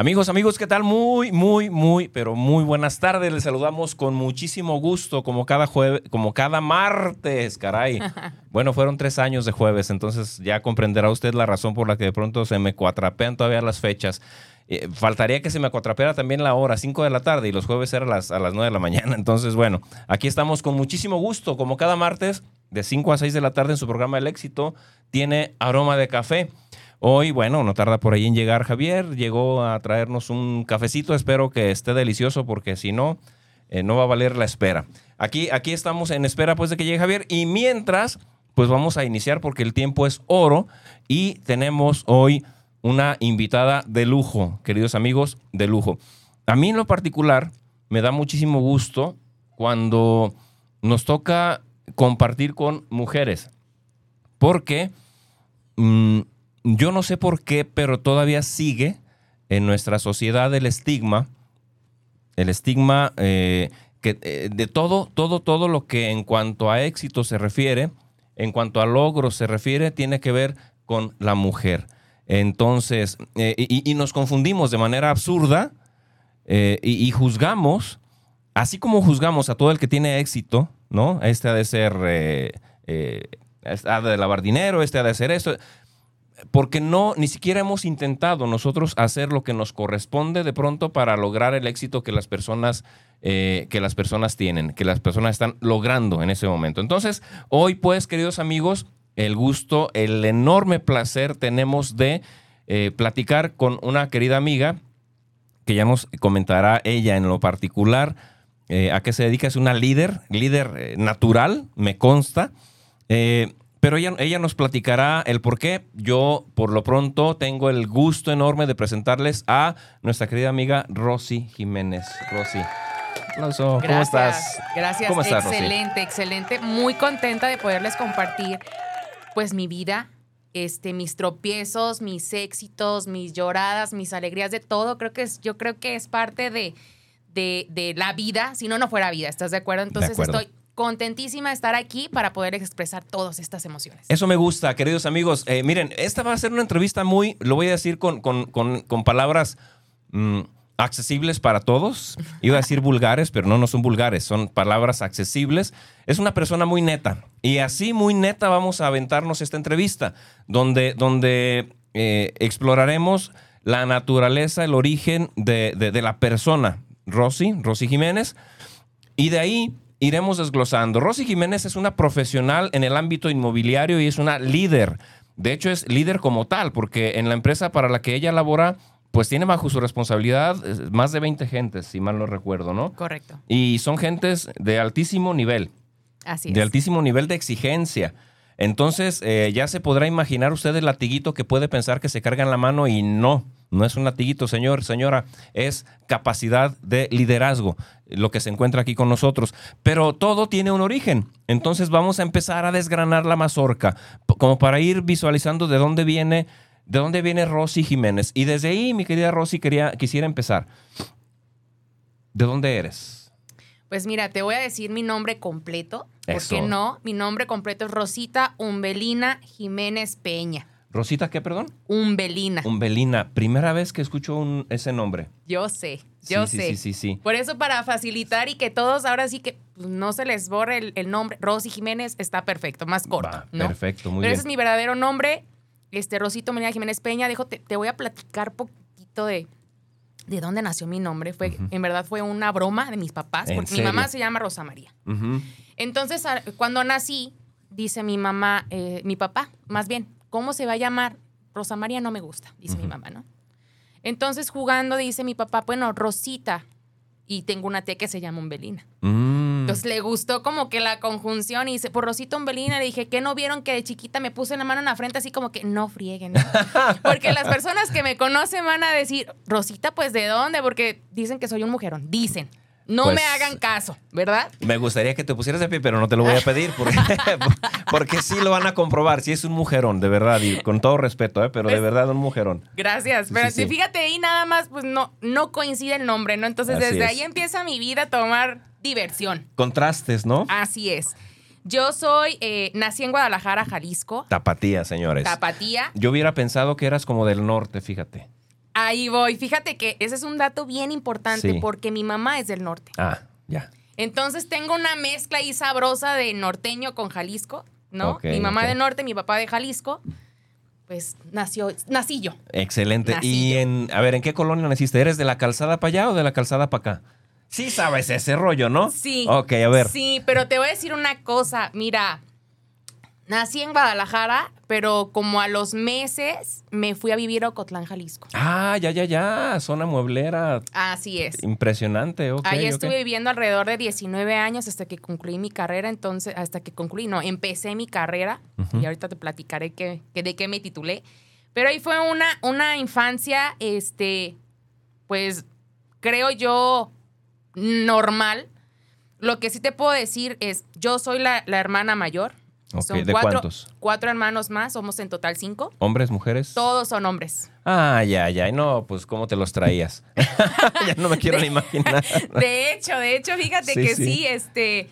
Amigos, amigos, ¿qué tal? Muy, muy, muy, pero muy buenas tardes. Les saludamos con muchísimo gusto, como cada jueves, como cada martes, caray. Bueno, fueron tres años de jueves, entonces ya comprenderá usted la razón por la que de pronto se me cuatrapean todavía las fechas. Eh, faltaría que se me cuatrapeara también la hora, 5 de la tarde, y los jueves eran las, a las 9 de la mañana. Entonces, bueno, aquí estamos con muchísimo gusto, como cada martes, de 5 a 6 de la tarde en su programa El Éxito, tiene aroma de café. Hoy, bueno, no tarda por ahí en llegar Javier, llegó a traernos un cafecito, espero que esté delicioso porque si no, eh, no va a valer la espera. Aquí, aquí estamos en espera pues de que llegue Javier y mientras, pues vamos a iniciar porque el tiempo es oro y tenemos hoy una invitada de lujo, queridos amigos, de lujo. A mí en lo particular me da muchísimo gusto cuando nos toca compartir con mujeres, porque... Mm, yo no sé por qué, pero todavía sigue en nuestra sociedad el estigma, el estigma eh, que, eh, de todo, todo, todo lo que en cuanto a éxito se refiere, en cuanto a logros se refiere, tiene que ver con la mujer. Entonces, eh, y, nos confundimos de manera absurda y, juzgamos, así como juzgamos a todo el que tiene éxito, ¿no? Este ha de ser, ha de lavar dinero, este ha de ser esto porque no, ni siquiera hemos intentado nosotros hacer lo que nos corresponde de pronto para lograr el éxito que las personas, eh, que las personas tienen, que las personas están logrando en ese momento. Entonces, hoy pues, queridos amigos, el gusto, el enorme placer tenemos de eh, platicar con una querida amiga que ya nos comentará ella en lo particular eh, a qué se dedica. Es una líder, líder natural, me consta. Pero ella, ella nos platicará el por qué. Yo, por lo pronto, tengo el gusto enorme de presentarles a nuestra querida amiga Rosy Jiménez. Rosy. Aplauso. ¿Cómo estás? Gracias. ¿Cómo estás, excelente, excelente. Muy contenta de poderles compartir, pues, mi vida, este, mis tropiezos, mis éxitos, mis lloradas, mis alegrías, de todo. Creo que es, yo creo que es parte de, de, la vida. Si no, no fuera vida. ¿Estás de acuerdo? Entonces estoy contentísima de estar aquí para poder expresar todas estas emociones. Eso me gusta, queridos amigos. Eh, miren, esta va a ser una entrevista muy, lo voy a decir con, con, palabras mm, accesibles para todos. Iba a decir vulgares, pero no, no son vulgares, son palabras accesibles. Es una persona muy neta. Y así muy neta vamos a aventarnos esta entrevista, donde, donde eh, exploraremos la naturaleza, el origen de, de la persona, Rosy, Rosy Jiménez. Y de ahí iremos desglosando. Rosy Jiménez es una profesional en el ámbito inmobiliario y es una líder. De hecho, es líder como tal, porque en la empresa para la que ella labora, pues tiene bajo su responsabilidad eh, más de 20 gentes, si mal no recuerdo, ¿no? Correcto. Y son gentes de altísimo nivel. Así es. De altísimo nivel de exigencia. Entonces, eh, ya se podrá imaginar usted el latiguito que puede pensar que se carga en la mano y no. No es un latiguito, señor, señora, es capacidad de liderazgo, lo que se encuentra aquí con nosotros. Pero todo tiene un origen. Entonces vamos a empezar a desgranar la mazorca, como para ir visualizando de dónde viene, de dónde viene Rosy Jiménez. Y desde ahí, mi querida Rosy, quería, quisiera empezar. ¿De dónde eres? Pues mira, te voy a decir mi nombre completo. ¿Por qué no? Mi nombre completo es Rosita Umbelina Jiménez Peña. ¿Rosita qué, perdón? Umbelina. Umbelina. Primera vez que escucho ese nombre. Yo sé, yo sé. Sí, sí, sí, Por eso, para facilitar y que todos ahora sí que no se les borre el, nombre, Rosy Jiménez, está perfecto, más corto. Perfecto, muy Pero bien. ese es mi verdadero nombre, este Rosito Melina Jiménez Peña. Dejo, te, voy a platicar poquito de, de dónde nació mi nombre. Fue, En verdad fue una broma de mis papás, porque mi mamá se llama Rosa María. Entonces, cuando nací, dice mi mamá, eh, mi papá, más bien, ¿Cómo se va a llamar? Rosa María no me gusta, dice mi mamá, ¿no? Entonces, jugando, dice mi papá, bueno, Rosita. Y tengo una tía que se llama Umbelina. Mm. Entonces le gustó como que la conjunción y dice, por Rosita Umbelina, le dije, ¿qué no vieron que de chiquita me puse la mano en la frente así como que no frieguen? Porque las personas que me conocen van a decir, Rosita, pues ¿de dónde? Porque dicen que soy un mujerón, dicen. No Pues- me hagan caso, ¿verdad? Me gustaría que te pusieras de pie, pero no te lo voy a pedir porque, porque sí lo van a comprobar. Sí es un mujerón, de verdad, y con todo respeto, ¿eh? pero de Pues- verdad un mujerón. Gracias. Pero Sí, fíjate ahí nada más, pues no, no coincide el nombre, ¿no? Entonces Así desde es. ahí empieza mi vida a tomar diversión. Contrastes, ¿no? Así es. Yo soy, eh, nací en Guadalajara, Jalisco, Tapatía, señores. Tapatía. Yo hubiera pensado que eras como del norte, fíjate. Ahí voy. Fíjate que ese es un dato bien importante Sí. porque mi mamá es del norte. Ah, ya. Entonces tengo una mezcla ahí sabrosa de norteño con Jalisco, ¿no? Mi mamá ok. de norte, mi papá de Jalisco. Pues nació, nací yo. Excelente. Nací y yo. en, a ver, ¿en qué colonia naciste? ¿Eres de la calzada para allá o de la calzada para acá? Sí sabes ese rollo, ¿no? Sí. Ok, a ver. Sí, pero te voy a decir una cosa. Mira, nací en Guadalajara, pero como a los meses me fui a vivir a Ocotlán, Jalisco. Ah, ya, ya, ya. Zona mueblera. Así es. Impresionante, ok. Ahí estuve viviendo alrededor de 19 años hasta que concluí mi carrera, entonces, hasta que concluí, no, empecé mi carrera y ahorita te platicaré que, que de qué me titulé. Pero ahí fue una, una infancia, este, pues, creo yo, normal. Lo que sí te puedo decir es, yo soy la, la hermana mayor. Ok, Son ¿de cuatro, cuántos? Cuatro hermanos más, somos en total cinco. ¿Hombres, mujeres? Todos son hombres. Ah, ya, ya. No, pues, ¿cómo te los traías? ya no me quiero ni imaginar. De hecho, de hecho, fíjate Sí, que sí. sí, este.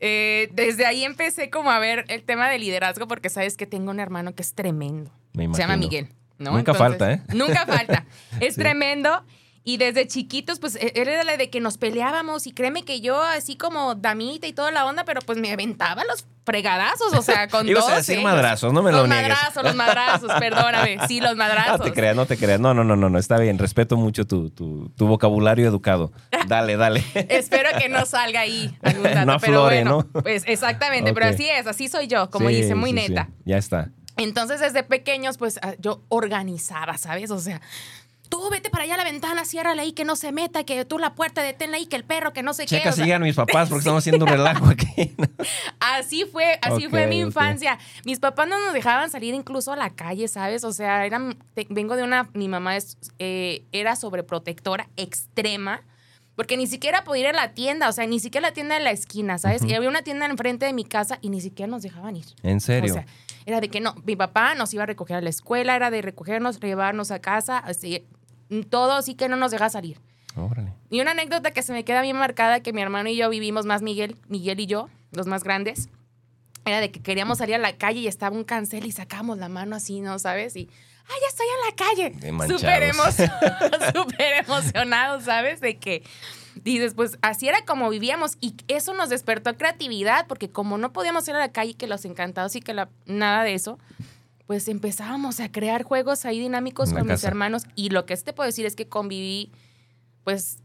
eh, desde ahí empecé como a ver el tema de liderazgo porque sabes que tengo un hermano que es tremendo. Me Se llama. Miguel. ¿no? Nunca falta, ¿eh? Nunca falta. Es Sí. tremendo. Y desde chiquitos, pues él era la de que nos peleábamos y créeme que yo así como damita y toda la onda, pero pues me aventaba los fregadazos, o sea, con Ibas a decir ellos. madrazos, no me los lo niegues. madrazos, los madrazos, perdóname. Sí, los madrazos. No te creas, no te creas. No, no, no, no, no. Está bien. Respeto mucho tu, tu, tu vocabulario educado. Dale, dale. Espero que no salga ahí algún dato, No pero aflore, bueno, ¿no? pues exactamente, pero así es, así soy yo, como Sí, dice, muy sí, sí. neta. Ya está. Entonces, desde pequeños, pues ah, yo organizaba, ¿sabes? O sea, tú vete para allá a la ventana, ciérrale ahí, que no se meta, que tú la puerta deténla ahí, que el perro, que no qué. Checa o si sea, llegan mis papás porque estamos haciendo un relajo aquí. así fue, así fue mi infancia. Mis papás no nos dejaban salir incluso a la calle, ¿sabes? O sea, eran, te- vengo de una, mi mamá es, eh, era sobreprotectora extrema. Porque ni siquiera podía ir a la tienda, o sea, ni siquiera la tienda de la esquina, ¿sabes? Y había una tienda enfrente de mi casa y ni siquiera nos dejaban ir. ¿En serio? O sea, era de que no, mi papá nos iba a recoger a la escuela, era de recogernos, llevarnos a casa, así, todo así que no nos deja salir. Órale. Y una anécdota que se me queda bien marcada, que mi hermano y yo vivimos más Miguel, Miguel y yo, los más grandes, era de que queríamos salir a la calle y estaba un cancel y sacábamos la mano así, ¿no? ¿Sabes? Y, ¡ay, ya estoy en la calle! Súper emocionados, súper emocionados, ¿sabes? De que dices, pues así era como vivíamos y eso nos despertó creatividad porque como no podíamos ir a la calle, que los encantados y que la, nada de eso, pues empezábamos a crear juegos ahí dinámicos con mis hermanos y lo que te puedo decir es que conviví pues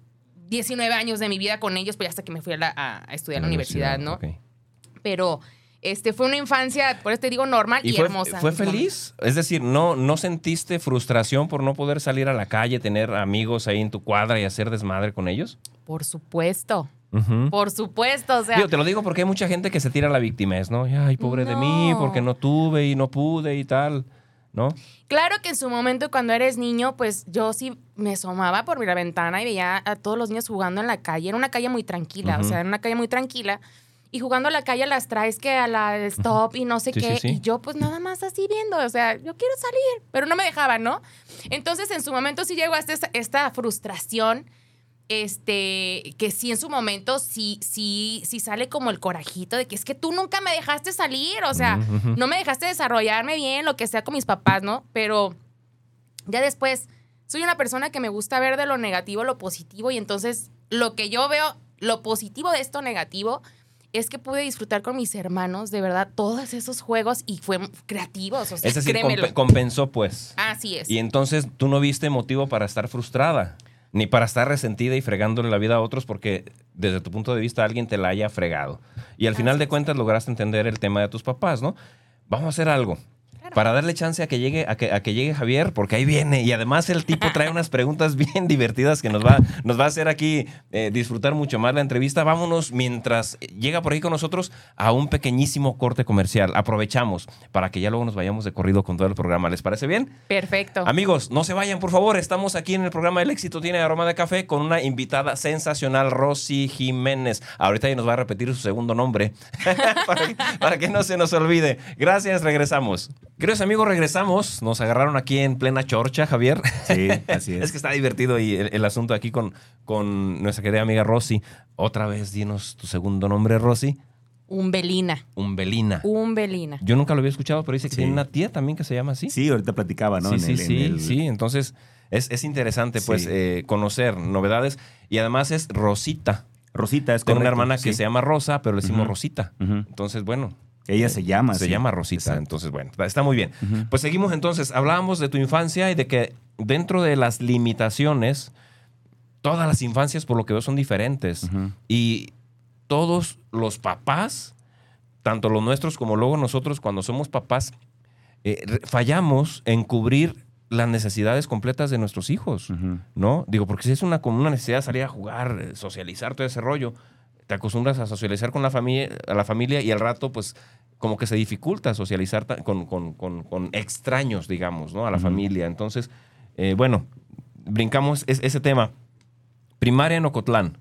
19 años de mi vida con ellos, pues hasta que me fui a, la- a- a estudiar a la universidad, ¿no? Pero este fue una infancia, por eso te digo, normal y, ¿Y fue, hermosa. fue feliz? Es decir, ¿no, ¿no sentiste frustración por no poder salir a la calle, tener amigos ahí en tu cuadra y hacer desmadre con ellos? Por supuesto, Por supuesto, o sea, Digo, te lo digo porque hay mucha gente que se tira a la victimez, ¿no? Ay, pobre de mí, porque no tuve y no pude y tal, ¿no? claro que en su momento cuando eres niño, pues yo sí me asomaba por la ventana y veía a todos los niños jugando en la calle. Era una calle muy tranquila, o sea, era una calle muy tranquila. Y jugando a la calle las traes que a la stop y no sé Sí, qué. sí, sí. Y yo pues nada más así viendo, o sea, yo quiero salir, pero no me dejaban, ¿no? Entonces en su momento sí llegó hasta esta, esta frustración, este, que sí en su momento sí, sí, sí sale como el corajito de que es que tú nunca me dejaste salir, o sea, no me dejaste desarrollarme bien, lo que sea con mis papás, ¿no? Pero ya después, soy una persona que me gusta ver de lo negativo lo positivo y entonces lo que yo veo, lo positivo de esto negativo, es que pude disfrutar con mis hermanos, de verdad, todos esos juegos y fue creativos, o sea, Es decir, compensó pues. Así es. Y entonces tú no viste motivo para estar frustrada, ni para estar resentida y fregándole la vida a otros porque desde tu punto de vista alguien te la haya fregado. Y al final de cuentas lograste entender el tema de tus papás, ¿no? Vamos a hacer algo. Para darle chance a que llegue, a que, a que llegue Javier, porque ahí viene. Y además el tipo trae unas preguntas bien divertidas que nos va, nos va a hacer aquí eh, disfrutar mucho más la entrevista. Vámonos mientras llega por ahí con nosotros a un pequeñísimo corte comercial. Aprovechamos para que ya luego nos vayamos de corrido con todo el programa. ¿Les parece bien? Perfecto. Amigos, no se vayan, por favor. Estamos aquí en el programa El éxito tiene aroma de café con una invitada sensacional, Rosy Jiménez. Ahorita ya nos va a repetir su segundo nombre para, que, para que no se nos olvide. Gracias, regresamos. Queridos amigos, regresamos. Nos agarraron aquí en plena chorcha, Javier. Sí, así es. Es que está divertido y el, el asunto aquí con, con nuestra querida amiga Rosy. Otra vez, dinos tu segundo nombre, Rosy. Umbelina. Umbelina. Umbelina. Yo nunca lo había escuchado, pero dice que Sí. tiene una tía también que se llama así. Sí, ahorita platicaba, ¿no? Sí, En sí, el- en sí, el- sí. Entonces, es, es interesante, pues, Sí. eh, conocer novedades. Y además es Rosita. Rosita es Tengo una correcto, hermana que se llama Rosa, pero le decimos. Rosita. Entonces, bueno, Ella se llama. se sí. llama Rosita. Exacto. Entonces, bueno, está- muy bien. Pues seguimos entonces. Hablábamos de tu infancia y de que dentro de las limitaciones, todas las infancias, por lo que veo, son diferentes. Y todos los papás, tanto los nuestros como luego nosotros, cuando somos papás, eh, fallamos en cubrir las necesidades completas de nuestros hijos. ¿no? Digo, porque si es una, como una necesidad de salir a jugar, eh, socializar, todo ese rollo, te acostumbras a socializar con la familia, a la familia y al rato, pues, como que se dificulta socializar con, con- con- con extraños, digamos, ¿no? A la familia. Entonces, eh, bueno, brincamos es- ese tema. Primaria en Ocotlán.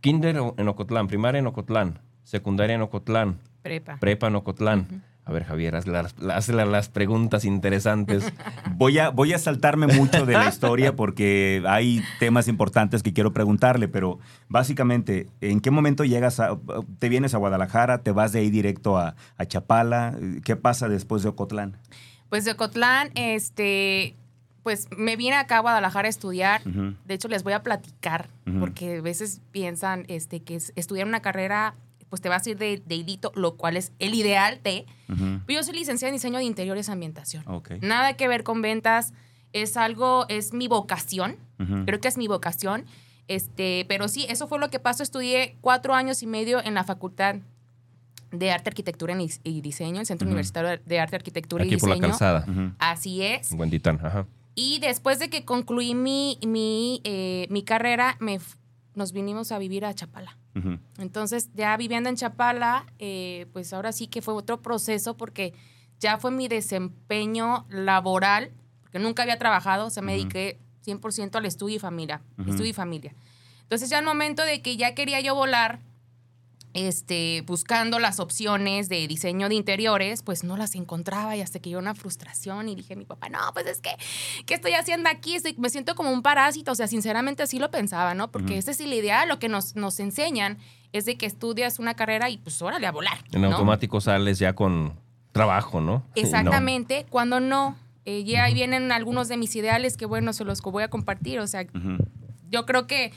Kinder en Ocotlán, primaria en Ocotlán, secundaria en Ocotlán, Prepa. prepa en Ocotlán. A ver, Javier, hazle las, hazle las preguntas interesantes. Voy a, voy a saltarme mucho de la historia porque hay temas importantes que quiero preguntarle, pero básicamente, ¿en qué momento llegas a, te vienes a Guadalajara, te vas de ahí directo a, a Chapala? ¿Qué pasa después de Ocotlán? Pues de Ocotlán, este, pues me vine acá a Guadalajara a estudiar. De hecho, les voy a platicar, porque a veces piensan este, que es- estudiar una carrera, pues te vas a ir de, de hilito, lo cual es el ideal de. Yo soy licenciada en diseño de interiores y ambientación. Ok. Nada que ver con ventas, es algo, es mi vocación. Creo que es mi vocación. Este, pero sí, eso fue lo que pasó. Estudié cuatro años y medio en la Facultad de Arte, Arquitectura y Diseño, el Centro. Universitario de Arte, Arquitectura Aquí y por la Diseño. calzada. Así es. En Huentitán, ajá. Y después de que concluí mi, mi, eh, mi carrera, me, nos vinimos a vivir a Chapala. Entonces, ya viviendo en Chapala, eh, pues ahora sí que fue otro proceso porque ya fue mi desempeño laboral, porque nunca había trabajado, o sea, me Ujú. dediqué 100% al estudio y familia, estudio y familia. Entonces, ya al momento de que ya quería yo volar, este, buscando las opciones de diseño de interiores, pues no las encontraba y hasta que yo una frustración y dije a mi papá, no, pues es que, ¿qué estoy haciendo aquí? Estoy- me siento como un parásito, o sea, sinceramente así lo pensaba, ¿no? Porque Ujú. ese es el ideal, lo que nos, nos enseñan es de que estudias una carrera y pues órale a volar. En ¿no? automático sales ya con trabajo, ¿no? Exactamente, cuando no, eh, ya ahí vienen algunos de mis ideales que bueno, se los voy a compartir, o sea, yo creo que,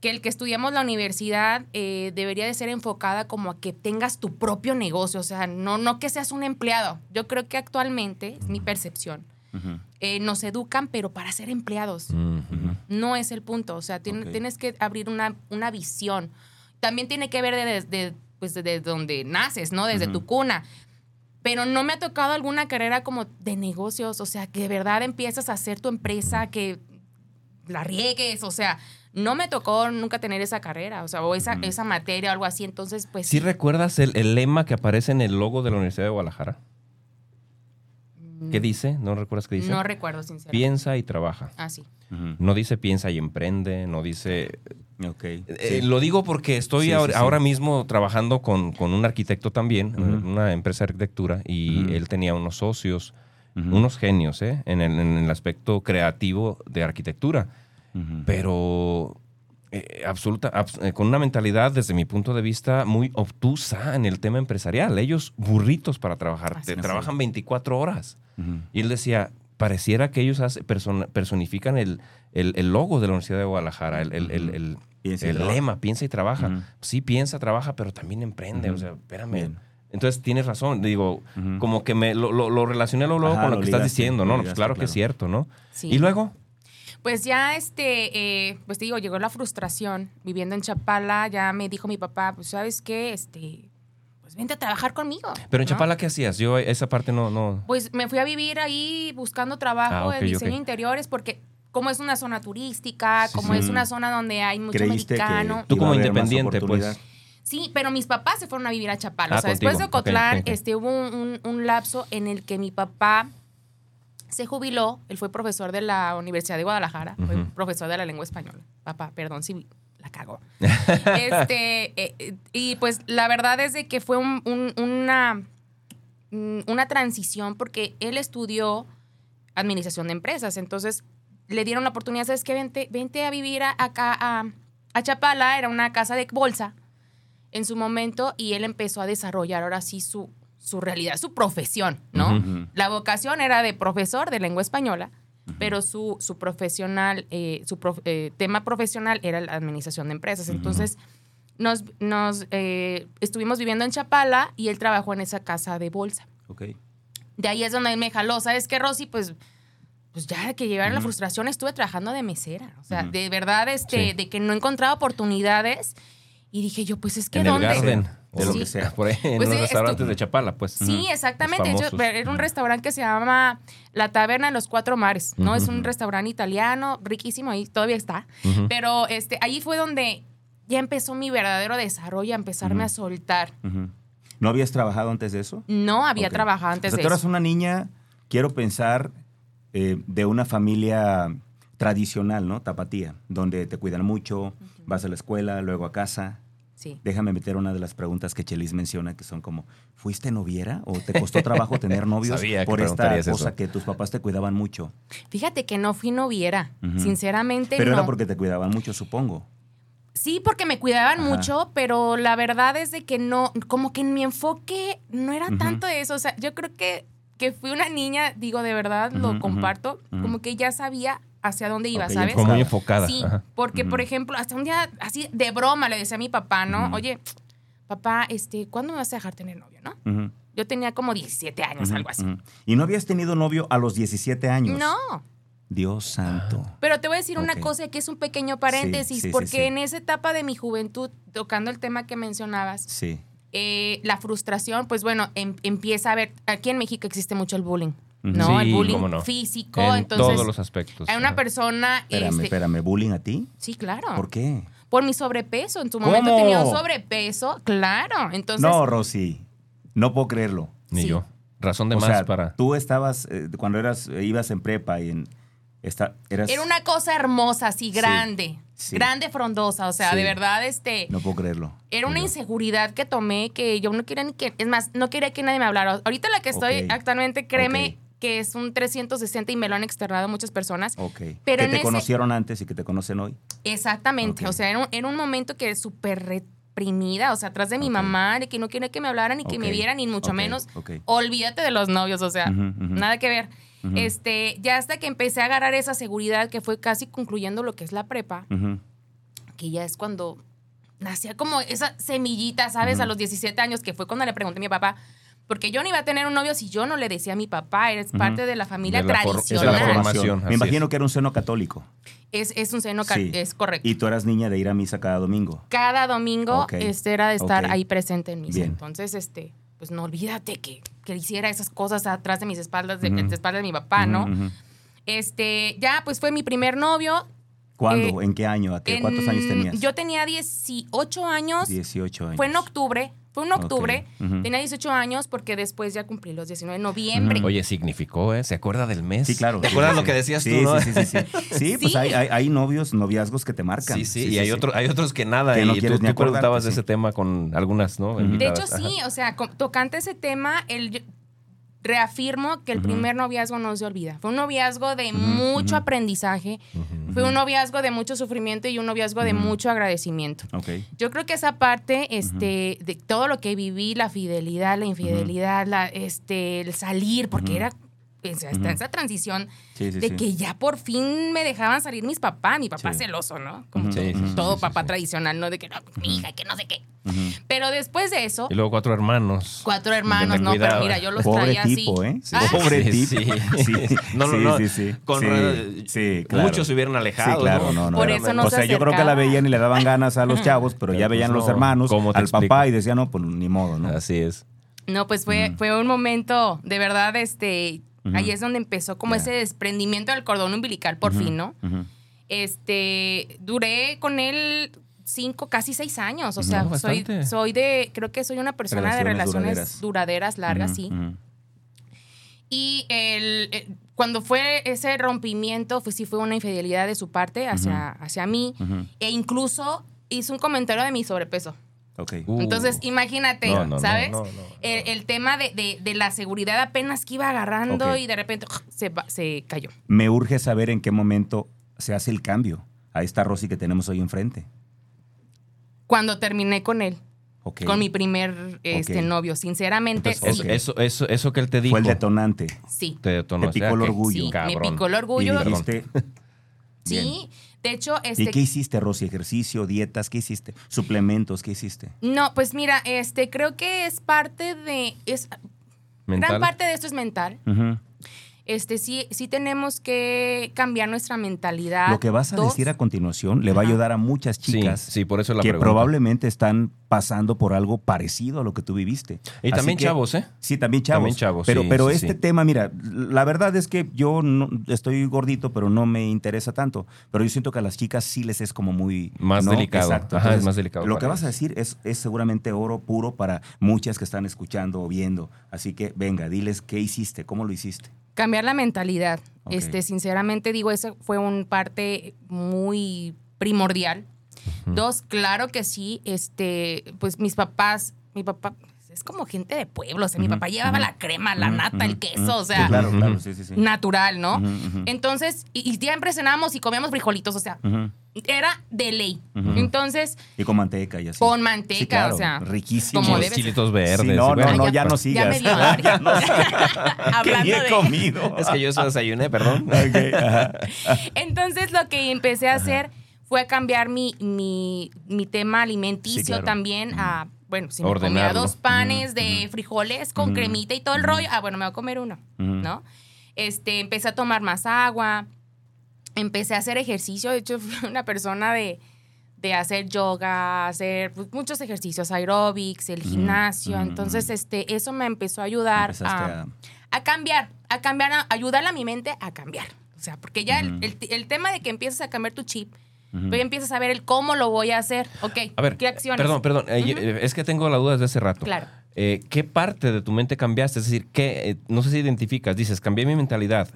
que el que estudiamos la universidad eh, debería de ser enfocada como a que tengas tu propio negocio, o sea, no, no que seas un empleado. Yo creo que actualmente, es mi percepción, eh, nos educan, pero para ser empleados. No es el punto, o sea, tienes que abrir una, una visión. También tiene que ver desde de, pues de donde naces, ¿no? Desde tu cuna. Pero no me ha tocado alguna carrera como de negocios, o sea, que de verdad empiezas a hacer tu empresa, que la riegues, o sea, no me tocó nunca tener esa carrera, o sea, o esa, esa materia o algo así, entonces, pues ¿Sí recuerdas el, el lema que aparece en el logo de la Universidad de Guadalajara? mm, ¿Qué dice? ¿No recuerdas qué dice? No recuerdo, sinceramente. Piensa y trabaja. Ah, sí. No dice piensa y emprende, no dice... Ok. Eh, Sí. lo digo porque estoy Sí, ahora, sí. ahora mismo trabajando con, con un arquitecto también, una empresa de arquitectura, y él tenía unos socios, unos genios, ¿eh? En el, en el aspecto creativo de arquitectura. Pero eh, absoluta, abs- eh, con una mentalidad, desde mi punto de vista, muy obtusa en el tema empresarial. Ellos burritos para trabajar, Así te- es. trabajan 24 horas. Y él decía, pareciera que ellos hace- person- personifican el, el- el logo de la Universidad de Guadalajara, el, el- el- el- Piensa lema, piensa y trabaja. Ujú. Sí, piensa, trabaja, pero también emprende. O sea, espérame. Bien. Entonces tienes razón, digo, como que me lo, lo- lo relacioné luego Ajá, con lo, lo que estás diciendo, ¿no? Pues claro que es cierto, ¿no? Sí. Y luego, Pues ya, este, eh, pues te digo, llegó la frustración viviendo en Chapala. Ya me dijo mi papá, pues, ¿sabes qué? Este, pues vente a trabajar conmigo. Pero en ¿no? Chapala, ¿qué hacías? Yo esa parte no, no. Pues me fui a vivir ahí buscando trabajo Ah, ok, de diseño interiores porque como es una zona turística, Sí, como sí. es una zona donde hay mucho ¿Creíste que americano. Tú como independiente, pues. Sí, pero mis papás se fueron a vivir a Chapala. Ah, o sea, después de Ocotlán, Ok, ok. este, hubo un, un- un lapso en el que mi papá se jubiló. Él fue profesor de la Universidad de Guadalajara, fue profesor de la lengua española. Papá, perdón si la cagó. este, eh, eh, y pues la verdad es de que fue un- un- una, mm, una transición porque él estudió administración de empresas. Entonces le dieron la oportunidad, ¿sabes qué? Vente, vente a vivir a- acá a, a Chapala, era una casa de bolsa en su momento y él empezó a desarrollar ahora sí su, su realidad, su profesión, ¿no? Ujú. La vocación era de profesor de lengua española, pero su, su profesional, eh, su prof- eh, tema profesional era la administración de empresas. Entonces, nos, nos eh, estuvimos viviendo en Chapala y él trabajó en esa casa de bolsa. Ok. De ahí es donde él me jaló. ¿Sabes qué, Rosy? Pues, pues ya que llegaron la Ujú. frustración, estuve trabajando de mesera. O sea, Ujú. de verdad, este, Sí. de que no encontraba oportunidades. Y dije yo, pues es que en el ¿dónde? Garden. De lo Sí. que sea. Por ahí, en Pues los sí, restaurantes de Chapala, pues. Sí, exactamente. Era un restaurante que se llama La Taberna de los Cuatro Mares, ¿no? Es un restaurante italiano, riquísimo, ahí todavía está. Pero este, ahí fue donde ya empezó mi verdadero desarrollo, a empezarme a soltar. ¿No habías trabajado antes de eso? No había trabajado antes O sea, de tú eras eso. una niña, quiero pensar, eh, de una familia tradicional, ¿no? Tapatía, donde te cuidan mucho, vas a la escuela, luego a casa. Sí. Déjame meter una de las preguntas que Chelis menciona, que son como, ¿fuiste noviera o te costó trabajo tener novios Sabía que por esta eso. cosa que tus papás te cuidaban mucho? Fíjate que no fui noviera, sinceramente Pero no. era porque te cuidaban mucho, supongo. Sí, porque me cuidaban Ajá. mucho, pero la verdad es de que no, como que en mi enfoque no era tanto eso. O sea, yo creo que, que fui una niña, digo de verdad, lo comparto, como que ya sabía hacia dónde iba, ¿sabes? Como muy enfocada. Sí, Ajá. porque por ejemplo, hasta un día así de broma le decía a mi papá, ¿no? Oye, papá, este, ¿cuándo me vas a dejar tener novio, no? Yo tenía como 17 años, algo así. ¿Y no habías tenido novio a los 17 años? No, Dios santo. pero te voy a decir una cosa que es un pequeño paréntesis, Sí, sí, sí, porque sí. en esa etapa de mi juventud, tocando el tema que mencionabas, Sí. eh, la frustración, pues bueno, em- empieza a ver, aquí en México existe mucho el bullying, ¿no? el bullying no. físico, En entonces todos los aspectos. hay una persona, Espérame, este, espérame, ¿bullying a ti? sí, claro, ¿Por qué? por mi sobrepeso, en su ¿Cómo? momento tenía un sobrepeso, claro, entonces, no, Rosy, no puedo creerlo. Ni Sí. yo. Razón de o más sea, para. tú estabas, eh, cuando eras, eh, ibas en prepa y en, esta, eras, era una cosa hermosa, así, Sí, grande, sí. grande, frondosa, o sea, Sí. de verdad, este, no puedo creerlo. Era una inseguridad que tomé que yo no quería ni que, es más, no quería que nadie me hablara. Ahorita la que estoy actualmente, créeme. Que es un 360 y me lo han externado muchas personas. Ok. Pero que te ese- conocieron antes y que te conocen hoy. Exactamente. O sea, era un, era un momento que es súper reprimida, o sea, atrás de mi mamá, de que no quería que me hablaran ni que me vieran, ni mucho menos. Olvídate de los novios, o sea, nada que ver. Este, ya hasta que empecé a agarrar esa seguridad que fue casi concluyendo lo que es la prepa, que ya es cuando nacía como esa semillita, ¿sabes? A los 17 años, que fue cuando le pregunté a mi papá, porque yo no iba a tener un novio si yo no le decía a mi papá, eres parte de la familia De la for- Esa es tradicional. la formación. Me imagino es. que era un seno católico. Es, es un seno, Sí. es correcto. Y tú eras niña de ir a misa cada domingo. Cada domingo este era de estar ahí presente en misa. Bien. Entonces, este, pues no olvídate que, que hiciera esas cosas atrás de mis espaldas, de, de espaldas de mi papá, ¿no? Este, ya, pues fue mi primer novio. ¿Cuándo? Eh, ¿En qué año? ¿A qué? En- ¿Cuántos años tenías? Yo tenía 18 años. 18 años. Fue en octubre, fue en octubre. Tenía 18 años porque después ya cumplí los 19 de noviembre. Oye, significó, ¿eh? ¿Se acuerda del mes? Sí, claro. ¿Te sí, acuerdas sí, lo que decías sí, tú, no? Sí, sí, sí. Sí, Sí, pues Sí. hay, hay, hay novios, noviazgos que te marcan. Sí, sí, y hay, Otro, hay otros que nada. Que no y tú, ni tú acordarte, preguntabas ese tema con algunas, ¿no? De hecho, Ajá. sí, o sea, tocante ese tema, el, yo- reafirmo que el primer noviazgo no se olvida. Fue un noviazgo de mucho aprendizaje, fue un noviazgo de mucho sufrimiento y un noviazgo de mucho agradecimiento. Yo creo que esa parte, este, de todo lo que viví, la fidelidad, la infidelidad, la, este, el salir, porque Ujú. Está Ujú. esa transición Sí, sí, de sí. que ya por fin me dejaban salir mis papás, mi papá Sí. celoso, ¿no? Como todo, sí, todo sí, papá sí. tradicional, ¿no? De que no, mi hija, que no sé qué. Pero después de eso, Y luego cuatro hermanos. cuatro hermanos, no, cuidado, pero mira, yo los Pobre traía tipo, así. ¿eh? Ah, Pobre Sí, tipo. sí. No, no, Sí, no. sí, sí. Con Sí, ra- sí, claro. Muchos se hubieran alejado. Sí, claro, no, no. Por no. eso no o se sea, yo creo que la veían y le daban ganas a los chavos, pero, Pero ya pues veían los no. hermanos, ¿Cómo te al explico? papá y decían, no, pues ni modo, ¿no? Así es. No, pues fue, fue un momento, de verdad, este, Ahí es donde empezó como ese desprendimiento del cordón umbilical, por fin, ¿no? Este, duré con él cinco, casi seis años, o sea, No, soy, soy de, creo que soy una persona de Relaciones duraderas, largas, sí. Y el, eh, cuando fue ese rompimiento, pues sí fue una infidelidad de su parte hacia, hacia mí, e incluso hizo un comentario de mi sobrepeso. Ok. Uh. Entonces, imagínate, No, no, no, ¿sabes? no, no, no. El, el tema de, de- de la seguridad apenas que iba agarrando y de repente se, va- se cayó. Me urge saber en qué momento se hace el cambio a esta Rosy que tenemos hoy enfrente. Cuando terminé con él, con mi primer este, novio, sinceramente, Entonces, sí. eso, eso, eso, eso que él te dijo. Fue el detonante. sí. Te detonó. Te picó O sea, el que- orgullo. Sí, me picó el Y orgullo. dijiste, bien. Sí. De hecho, ¿Y este. qué hiciste, Rosy? ¿Ejercicio, dietas? ¿Qué hiciste? ¿Suplementos? ¿Qué hiciste? No, pues mira, este, creo que es parte de. Es, mental. Gran parte de esto es mental. Ujú. Este, sí, sí tenemos que cambiar nuestra mentalidad. Lo que vas a Dos, decir a continuación le va a ayudar a muchas chicas sí, por eso la que pregunta. probablemente están pasando por algo parecido a lo que tú viviste. Y Así también que- chavos, ¿eh? Sí, también chavos. También chavos, Pero, sí, pero sí, este sí. tema, mira, la verdad es que yo no, estoy gordito, pero no me interesa tanto. Pero yo siento que a las chicas sí les es como muy... Más ¿no? delicado. Exacto. Ajá, es más delicado Lo que vas a decir es, es seguramente oro puro para muchas que están escuchando o viendo. Así que venga, diles qué hiciste, cómo lo hiciste. Cambiar la mentalidad. Este, sinceramente digo, eso fue un parte muy primordial. Dos, claro que sí, este, pues mis papás, mi papá es como gente de pueblo, o sea, mi Ujú, papá llevaba ujú. la crema, la nata, el ujú, queso, ujú. o sea, Sí, claro, claro, sí, sí, sí. natural, ¿no? Entonces, y, y siempre cenábamos y comíamos frijolitos, o sea, era de ley. Entonces, Y con manteca y así. con manteca, Sí, claro, o sea, riquísimo. como chilitos verdes. Sí, no, bueno, no, no, ya- ya no ya sigas. me dio hambre. Ya no sigas. Que Hablando he de- comido. Es que yo eso desayuné, perdón. Entonces lo que empecé a hacer fue a cambiar mi, mi, mi tema alimenticio Sí, claro. también a, bueno, si me comía dos panes de frijoles con cremita y todo el rollo, ah, bueno, me voy a comer uno. ¿no? Este, empecé a tomar más agua, empecé a hacer ejercicio, de hecho fui una persona de, de hacer yoga, hacer pues, muchos ejercicios, aeróbics, el gimnasio, entonces este, eso me empezó a ayudar a, a- a cambiar, a cambiar, a ayudarle a mi mente a cambiar. O sea, porque ya el, el tema de que empiezas a cambiar tu chip, Tú ya empiezas a ver el cómo lo voy a hacer. Ok, A ver, ¿qué acciones? perdón, perdón. eh, eh, es que tengo la duda desde hace rato. Claro. Eh, ¿Qué parte de tu mente cambiaste? Es decir, ¿qué, eh, no sé si identificas, dices, cambié mi mentalidad.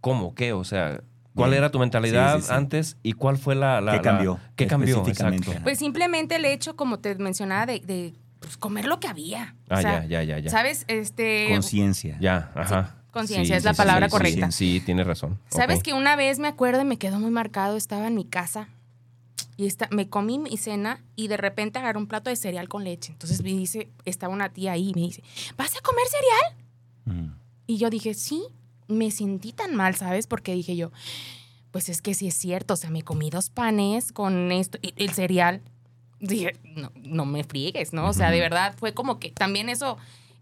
¿Cómo? ¿Qué? O sea, ¿cuál Bien. era tu mentalidad Sí, sí, sí. antes y cuál fue la... la- ¿Qué la- cambió? ¿Qué cambió? Exacto. Pues simplemente el hecho, como te mencionaba, de, de, pues, comer lo que había. Ah, O sea, ya, ya, ya, ya. ¿Sabes? Este, Conciencia. Ya, ajá. Conciencia es la palabra sí, correcta. Sí, sí, tienes razón. ¿Sabes que una vez me acuerdo y me quedó muy marcado? Estaba en mi casa y esta, me comí mi cena y de repente agarré un plato de cereal con leche. Entonces me dice, estaba una tía ahí y me dice, ¿vas a comer cereal? Ujú. Y yo dije, sí, me sentí tan mal, ¿sabes? Porque dije yo, pues es que sí es cierto, o sea, me comí dos panes con esto, y el cereal. Dije, no, no me friegues, ¿no? O sea, de verdad fue como que también eso,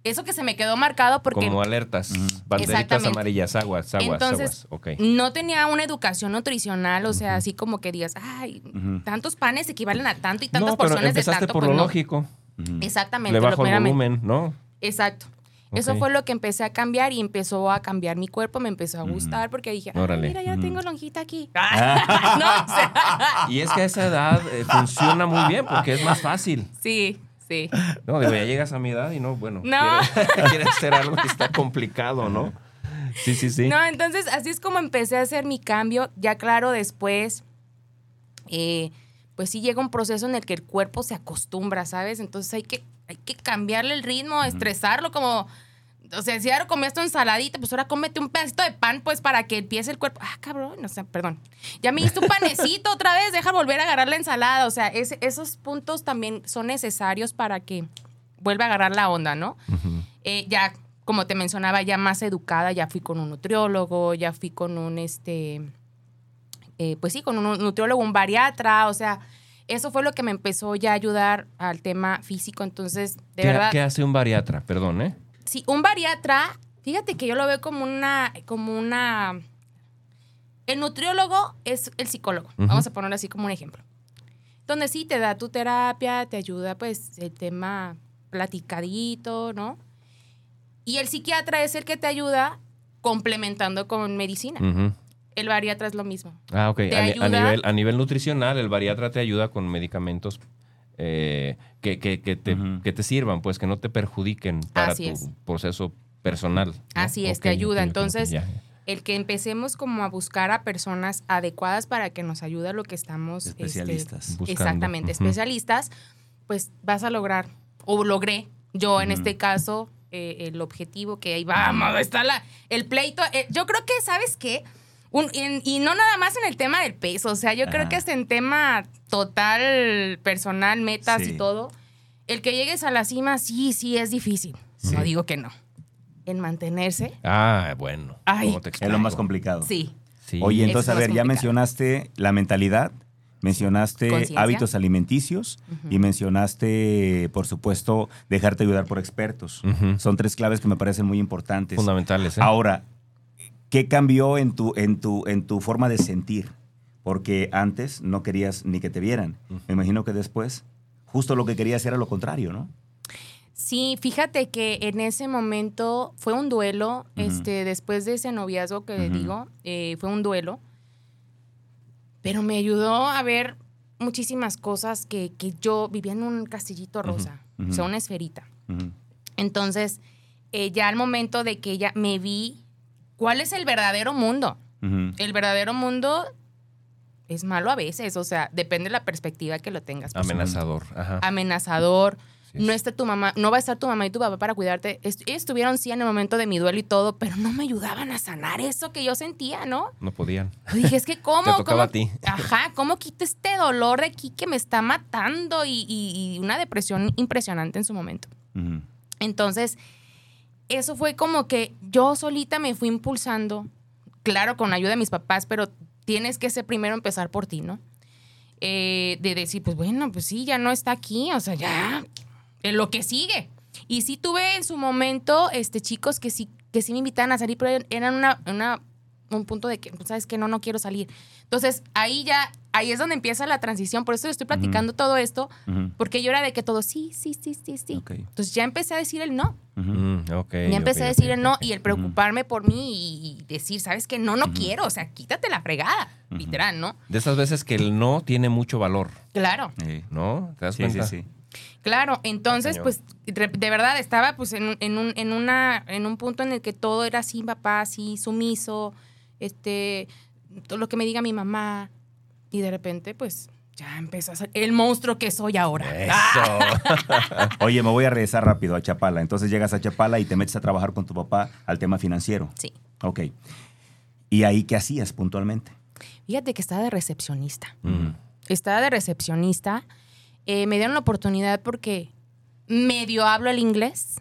eso que se me quedó marcado porque Como alertas, banderitas Exactamente. amarillas, aguas, aguas, Entonces, aguas. Ok. no tenía una educación nutricional, o sea, así como que digas, ay, tantos panes equivalen a tanto y tantas No, pero porciones de empezaste tanto. por pues lo no. lógico. Ujú. Exactamente. Le lo bajo el volumen, ¿no? Exacto. Eso fue lo que empecé a cambiar y empezó a cambiar mi cuerpo, me empezó a gustar porque dije, "Ay, Órale. mira, ya tengo lonjita aquí. no, o sea, Y es que a esa edad eh, funciona muy bien porque es más fácil. sí, sí. No, digo, ya llegas a mi edad y no, bueno, No. Quieres, quieres hacer algo que está complicado, ¿no? Sí, sí, sí. No, entonces así es como empecé a hacer mi cambio. Ya claro, después, eh, pues sí llega un proceso en el que el cuerpo se acostumbra, ¿sabes? Entonces hay que, hay que cambiarle el ritmo, estresarlo como... O sea, si ahora comías tu ensaladita, pues ahora cómete un pedacito de pan, pues para que empiece el cuerpo. Ah, cabrón, o sea, perdón. Ya me diste un panecito otra vez, deja volver a agarrar la ensalada. O sea, esos puntos también son necesarios para que vuelva a agarrar la onda, ¿no? Eh, ya como te mencionaba, ya más educada, ya fui con un nutriólogo, ya fui con un, este, eh, pues sí, con un nutriólogo, un bariatra, o sea, eso fue lo que me empezó ya a ayudar al tema físico. Entonces, de ¿Qué, verdad. ¿Qué hace un bariatra? Perdón, ¿eh? Sí, un bariatra, fíjate que yo lo veo como una, como una. El nutriólogo es el psicólogo. Vamos a ponerlo así como un ejemplo. Donde sí te da tu terapia, te ayuda, pues, el tema platicadito, ¿no? Y el psiquiatra es el que te ayuda complementando con medicina. El bariatra es lo mismo. Ah, ok. A, nivel, a nivel nutricional, el bariatra te ayuda con medicamentos eh, que, que- que te, que te sirvan, pues que no te perjudiquen para Así tu es. proceso personal. ¿no? Así es, te ayuda. Entonces, el que empecemos como a buscar a personas adecuadas para que nos ayude a lo que estamos este, Especialistas. Exactamente especialistas pues vas a lograr o logré yo en este caso eh, el objetivo que ahí vamos está la el pleito eh, yo creo que sabes qué Un- en- y no nada más en el tema del peso o sea yo creo que hasta en tema total personal metas Sí. y todo el que llegues a la cima sí sí es difícil Sí. no digo que no en mantenerse Ah, bueno. Ay. ¿Cómo te Es lo más complicado. sí Sí. Oye, Es entonces, a ver, ya mencionaste la mentalidad, mencionaste hábitos alimenticios y mencionaste, por supuesto, dejarte ayudar por expertos. Son tres claves que me parecen muy importantes. fundamentales. ¿eh? Ahora, ¿qué cambió en tu, en, tu, en tu forma de sentir? Porque antes no querías ni que te vieran. Me imagino que después, justo lo que querías era lo contrario, ¿no? Sí, fíjate que en ese momento fue un duelo, este, después de ese noviazgo que Ujú. digo, eh, fue un duelo, pero me ayudó a ver muchísimas cosas que, que yo vivía en un castillito rosa, Ujú. o sea, una esferita. Entonces, eh, ya al momento de que ya me vi, ¿cuál es el verdadero mundo? El verdadero mundo es malo a veces, o sea, depende de la perspectiva que lo tengas. pues, Amenazador. Ajá. amenazador. Sí, no está tu mamá, no va a estar tu mamá y tu papá para cuidarte. Est- estuvieron sí en el momento de mi duelo y todo, pero no me ayudaban a sanar eso que yo sentía, ¿no? No podían. Dije, es que cómo, Te cómo- a ti. Ajá, cómo quito este dolor de aquí que me está matando y, y- y una depresión impresionante en su momento. Entonces, eso fue como que yo solita me fui impulsando, claro, con la ayuda de mis papás, pero tienes que ser primero empezar por ti, ¿no? Eh, de decir, pues bueno, pues sí, ya no está aquí, o sea, ya, en lo que sigue. Y sí tuve en su momento, este, chicos que sí, que sí me invitaban a salir, pero eran una, una- un punto de que, pues, ¿sabes que No, no quiero salir. Entonces, ahí ya, ahí es donde empieza la transición, por eso estoy platicando todo esto, porque yo era de que todo, sí, sí, sí, sí, sí. Entonces ya empecé a decir el no. Mm, Ya empecé a decir el no y el preocuparme por mí y, decir, ¿sabes qué? No, no quiero. O sea, quítate la fregada. Literal, ¿no? De esas veces que el no tiene mucho valor, Claro, Sí. ¿no? ¿Te das Sí, sí, cuenta? sí. claro. Entonces, pues, de, de verdad estaba pues en, un- en, un, en, una, en un punto en el que todo era así, papá, así, sumiso, este, todo lo que me diga mi mamá. Y de repente, pues, ya empezó a ser el monstruo que soy ahora. Eso. Oye, me voy a regresar rápido a Chapala. Entonces llegas a Chapala y te metes a trabajar con tu papá al tema financiero. Sí. Ok. ¿Y ahí qué hacías puntualmente? Fíjate que estaba de recepcionista. Mm. estaba de recepcionista, eh, me dieron la oportunidad porque medio hablo el inglés.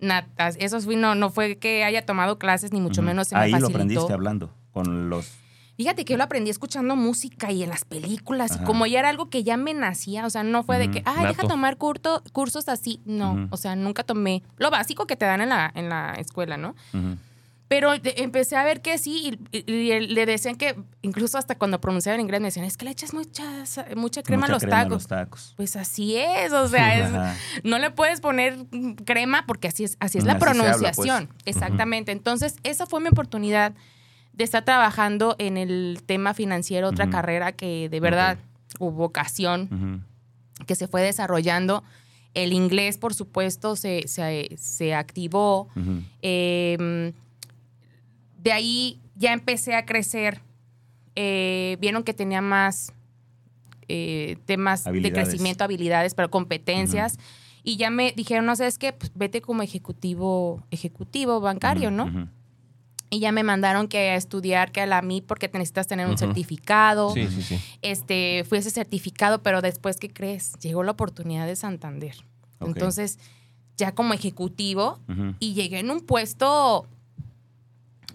Natas, eso fue, no, no fue que haya tomado clases, ni mucho Ujú. menos se me Ahí lo aprendiste hablando con los... Fíjate que yo lo aprendí escuchando música y en las películas, Ajá. y como ya era algo que ya me nacía, o sea, no fue de que, ay, deja Nato. tomar curto- cursos así. No, o sea, nunca tomé lo básico que te dan en la, en la escuela, ¿no? Pero empecé a ver que sí, y, y- y le decían que, incluso hasta cuando pronunciaba en inglés, me decían, es que le echas mucha, mucha crema Mucha a los crema tacos. los tacos. Pues así es, o sea, es- no le puedes poner crema porque así es, así es la Así habla, pronunciación. pues. Exactamente. Entonces, esa fue mi oportunidad de estar trabajando en el tema financiero, otra carrera que de verdad hubo ocasión, Ujú. que se fue desarrollando. El inglés, por supuesto, se, se, se activó. Eh, de ahí ya empecé a crecer. Eh, vieron que tenía más eh, temas de crecimiento, habilidades, pero competencias. Y ya me dijeron, no sabes qué, pues vete como ejecutivo, ejecutivo bancario, ¿no? Y ya me mandaron que a estudiar, que a la MIP, porque necesitas tener un certificado. Sí, sí, sí. Este, fui ese certificado, pero después, ¿qué crees? Llegó la oportunidad de Santander. Entonces, ya como ejecutivo y llegué en un puesto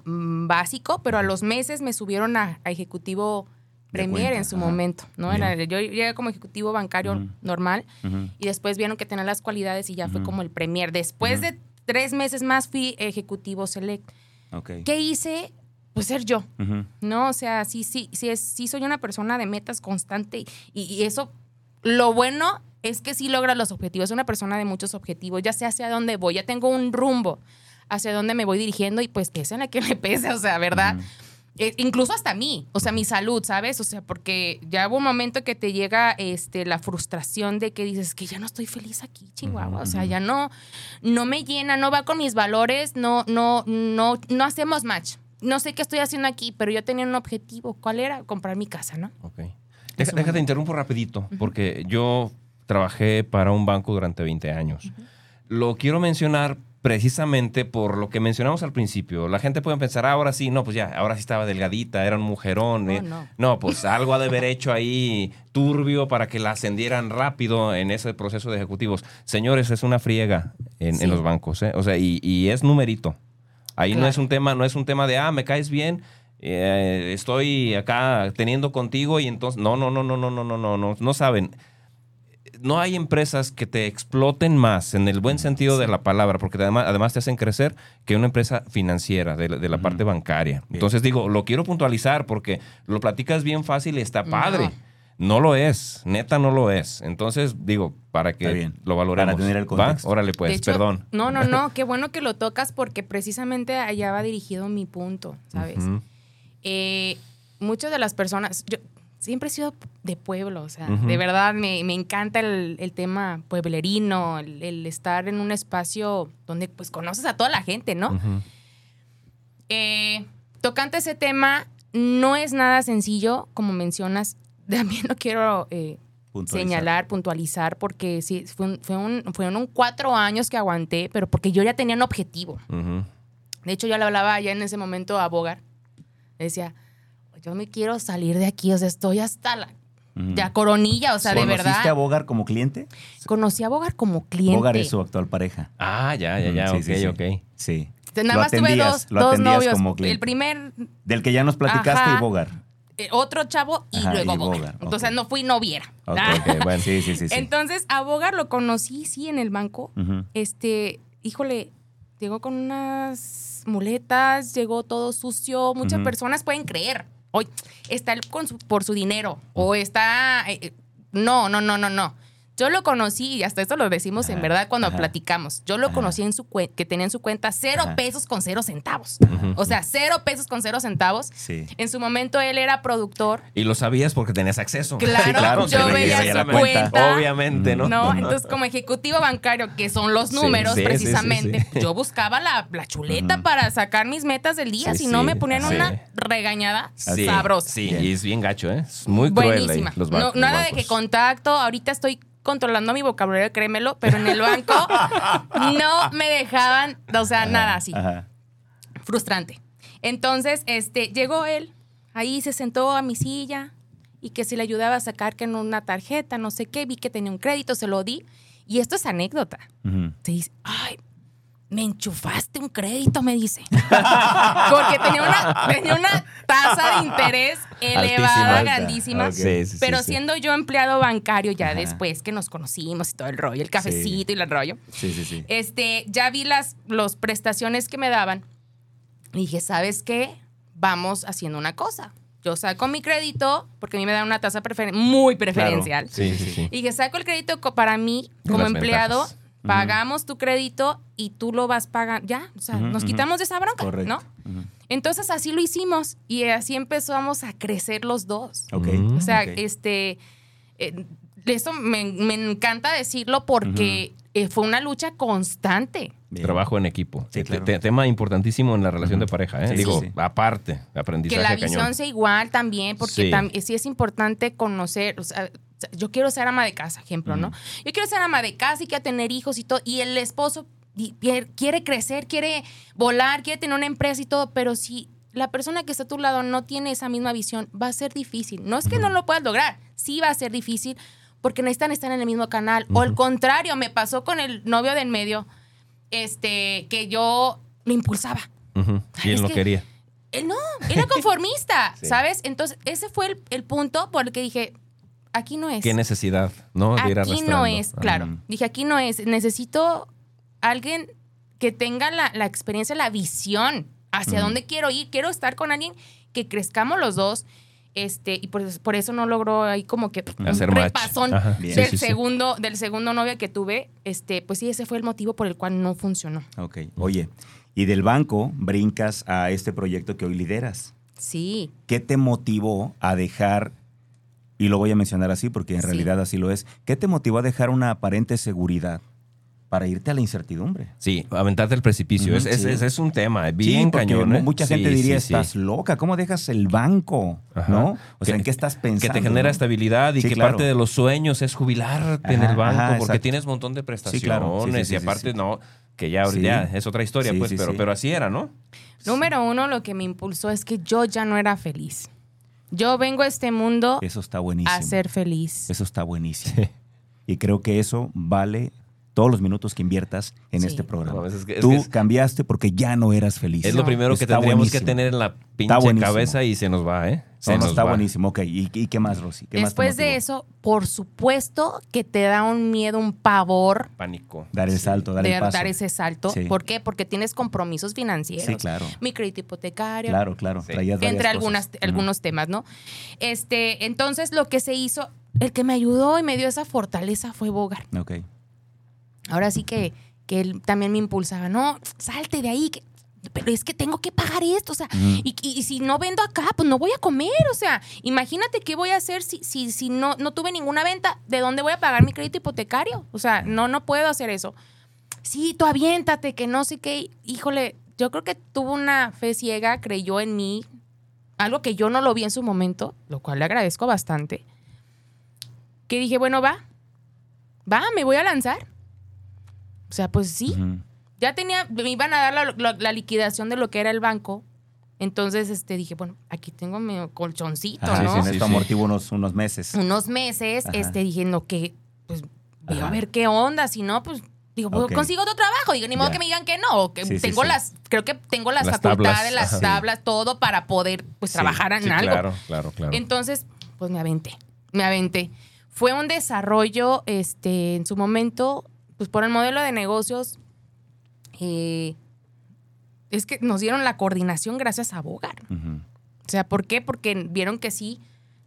básico, pero a los meses me subieron a, ejecutivo Premier en su momento, ¿no? Era, yo llegué como ejecutivo bancario normal y después vieron que tenía las cualidades y ya fue como el Premier. Después de tres meses más fui ejecutivo Select. ¿Qué hice? Pues ser yo, ¿no? O sea, sí, sí, sí, es, sí soy una persona de metas constante y, eso, lo bueno es que sí logra los objetivos. Es una persona de muchos objetivos, ya sé hacia dónde voy, ya tengo un rumbo hacia dónde me voy dirigiendo y pues pese en la que me pese, o sea, ¿verdad? Eh, incluso hasta mí, o sea, mi salud, ¿sabes? O sea, porque ya hubo un momento que te llega este, la frustración de que dices que ya no estoy feliz aquí, Chihuahua. O sea, ya no, no me llena, no va con mis valores, no, no, no, no hacemos match. No sé qué estoy haciendo aquí, pero yo tenía un objetivo. ¿Cuál era? Comprar mi casa, ¿no? Ok. déjate, interrumpo rapidito, porque yo trabajé para un banco durante 20 años. Lo quiero mencionar precisamente por lo que mencionamos al principio. La gente puede pensar, ah, ahora sí, no, pues ya, ahora sí estaba delgadita, era un mujerón. Eh". No, pues algo ha de haber hecho ahí turbio para que la ascendieran rápido en ese proceso de ejecutivos. Señores, es una friega en, los bancos, ¿eh? O sea, y, es numerito. Ahí no es un tema, no es un tema de, ah, me caes bien, eh, estoy acá teniendo contigo y entonces, no, no, no, no, no, no, no, no, no, no saben no hay empresas que te exploten más en el buen sentido de la palabra, porque además, además te hacen crecer que una empresa financiera de, la parte bancaria. Entonces digo, lo quiero puntualizar porque lo platicas bien fácil y está padre. No. lo es, neta no lo es. Entonces, digo, para que lo valoremos. Para tener el contexto. Órale, pues, perdón. No, no, no, qué bueno que lo tocas porque precisamente allá va dirigido mi punto, ¿sabes? Eh, muchas de las personas, yo, siempre he sido de pueblo, o sea, de verdad me, encanta el, tema pueblerino, el, estar en un espacio donde pues conoces a toda la gente, ¿no? Eh, tocante ese tema, no es nada sencillo, como mencionas, también lo quiero eh, señalar, puntualizar, porque sí, fue fueron cuatro años que aguanté, pero porque yo ya tenía un objetivo. De hecho, yo le hablaba ya en ese momento a Bogar, decía, yo me quiero salir de aquí, o sea, estoy hasta la ya coronilla, o sea, de verdad. ¿Conociste a Bogar como cliente? Conocí a Bogar como cliente. Bogar es su actual pareja. Ah, ya, ya, ya, ok, sí, ok. Sí. Nada más tuve dos, dos novios. El primer. Del que ya nos platicaste y Bogar. Eh, otro chavo y luego Bogar. Entonces no fui noviera. Okay, bueno, sí, sí, sí, Entonces a Bogar lo conocí, sí, en el banco. Este, híjole, llegó con unas muletas, llegó todo sucio. Muchas personas pueden creer hoy está por su dinero o está... Eh, eh, no, no, no, no, no. Yo lo conocí, y hasta esto lo decimos en verdad cuando platicamos. Yo lo conocí en su que tenía en su cuenta cero pesos con cero centavos. O sea, cero pesos con cero centavos. Sí. En su momento él era productor. Y lo sabías porque tenías acceso. Claro, yo veía su cuenta. Obviamente, ¿no? No, entonces como ejecutivo bancario, que son los números precisamente, yo buscaba la, chuleta para sacar mis metas del día. si no, me ponían una regañada sabrosa. Sí, y es bien gacho, ¿eh? Es muy cruel Buenísima. no, nada de que contacto. Ahorita estoy controlando mi vocabulario, créemelo, pero en el banco no me dejaban, o sea, nada así. Frustrante. Entonces, este, llegó él, ahí se sentó a mi silla y que si le ayudaba a sacar que en una tarjeta, no sé qué, vi que tenía un crédito, se lo di. Y esto es anécdota. Se dice, ay, me enchufaste un crédito, me dice. Porque tenía una, tasa de interés elevada, grandísima. pero siendo yo empleado bancario ya después que nos conocimos y todo el rollo, el cafecito y el rollo. Este, ya vi las los prestaciones que me daban. Y dije, ¿sabes qué? Vamos haciendo una cosa. Yo saco mi crédito, porque a mí me dan una tasa muy preferencial. y dije, saco el crédito para mí como empleado pagamos tu crédito y tú lo vas pagando. Ya, o sea, nos quitamos de esa bronca, ¿no? Entonces así lo hicimos y así empezamos a crecer los dos. O sea, este, eh, eso me, encanta decirlo porque eh, fue una lucha constante. Trabajo en equipo. tema importantísimo en la relación de pareja. ¿eh? Digo, aparte, aprendizaje. Que la visión sea igual también, porque sí. es importante conocer, o sea, yo quiero ser ama de casa, ejemplo, ¿no? Yo quiero ser ama de casa y quiero tener hijos y todo, y el esposo quiere crecer, quiere volar, quiere tener una empresa y todo, pero si la persona que está a tu lado no tiene esa misma visión, va a ser difícil. No es que no lo puedas lograr, sí va a ser difícil porque necesitan estar en el mismo canal. O al contrario, me pasó con el novio del medio, este, que yo me impulsaba. Y él no quería. Él no, era conformista, ¿sabes? Entonces, ese fue el, el, punto por el que dije, aquí no es. ¿Qué necesidad, no? De ir aquí no es, claro. Dije, aquí no es. Necesito alguien que tenga la, la experiencia, la visión hacia dónde quiero ir. Quiero estar con alguien que crezcamos los dos. Este, y por, por eso no logró ahí como que Hacer un repasón del segundo, del segundo novio que tuve. Este, pues sí, ese fue el motivo por el cual no funcionó. Ok. Oye, y del banco brincas a este proyecto que hoy lideras. Sí. ¿Qué te motivó a dejar, y lo voy a mencionar así porque en realidad así lo es, ¿qué te motivó a dejar una aparente seguridad? para irte a la incertidumbre. Sí, aventarte el precipicio. es, es, un tema bien cañón. ¿eh? Mucha gente diría, estás loca, ¿cómo dejas el banco? ¿No? O sea, ¿en qué estás pensando? Que te genera estabilidad y que parte de los sueños es jubilarte en el banco porque tienes un montón de prestaciones y aparte no, que ya, ya es otra historia, pues, pero, pero así era, ¿no? Número uno, lo que me impulsó es que yo ya no era feliz. Yo vengo a este mundo eso está buenísimo. a ser feliz. Eso está buenísimo. Y creo que eso vale todos los minutos que inviertas en este programa. Tú cambiaste porque ya no eras feliz. Es lo primero que tendríamos que tener en la pinche cabeza y se nos va, ¿eh? Se nos está buenísimo. Ok, ¿Y, qué más, Rosy? Después de eso, por supuesto que te da un miedo, un pavor. Pánico. Dar el salto, dar el paso. Dar ese salto. ¿Por qué? Porque tienes compromisos financieros. Sí, claro. Mi crédito hipotecario. Claro, claro. Entre algunas, algunos temas, ¿no? Este, entonces, lo que se hizo, el que me ayudó y me dio esa fortaleza fue Bogar. Ok ahora sí que, que él también me impulsaba, no, salte de ahí, pero es que tengo que pagar esto, o sea, y, y, si no vendo acá, pues no voy a comer, o sea, imagínate qué voy a hacer si, si, si no, no tuve ninguna venta, ¿de dónde voy a pagar mi crédito hipotecario? O sea, no, no puedo hacer eso. Sí, tú aviéntate, que no sé qué, híjole, yo creo que tuvo una fe ciega, creyó en mí, algo que yo no lo vi en su momento, lo cual le agradezco bastante, que dije, bueno, va, va, me voy a lanzar sea, pues sí. Ya tenía, me iban a dar la, liquidación de lo que era el banco. Entonces, este, dije, bueno, aquí tengo mi colchoncito, ¿no? Sí, esto amortiguo unos, unos meses. Unos meses, este, dije, no, que, pues, voy a ver qué onda, si no, pues, digo, pues, consigo otro trabajo. Digo, ni modo que me digan que no, que tengo las, creo que tengo las, facultades, las tablas, todo para poder, pues, trabajar en algo. Claro, claro, claro. Entonces, pues, me aventé, me aventé. Fue un desarrollo, este, en su momento, pues por el modelo de negocios, eh, es que nos dieron la coordinación gracias a Bogar. O sea, ¿por qué? Porque vieron que sí,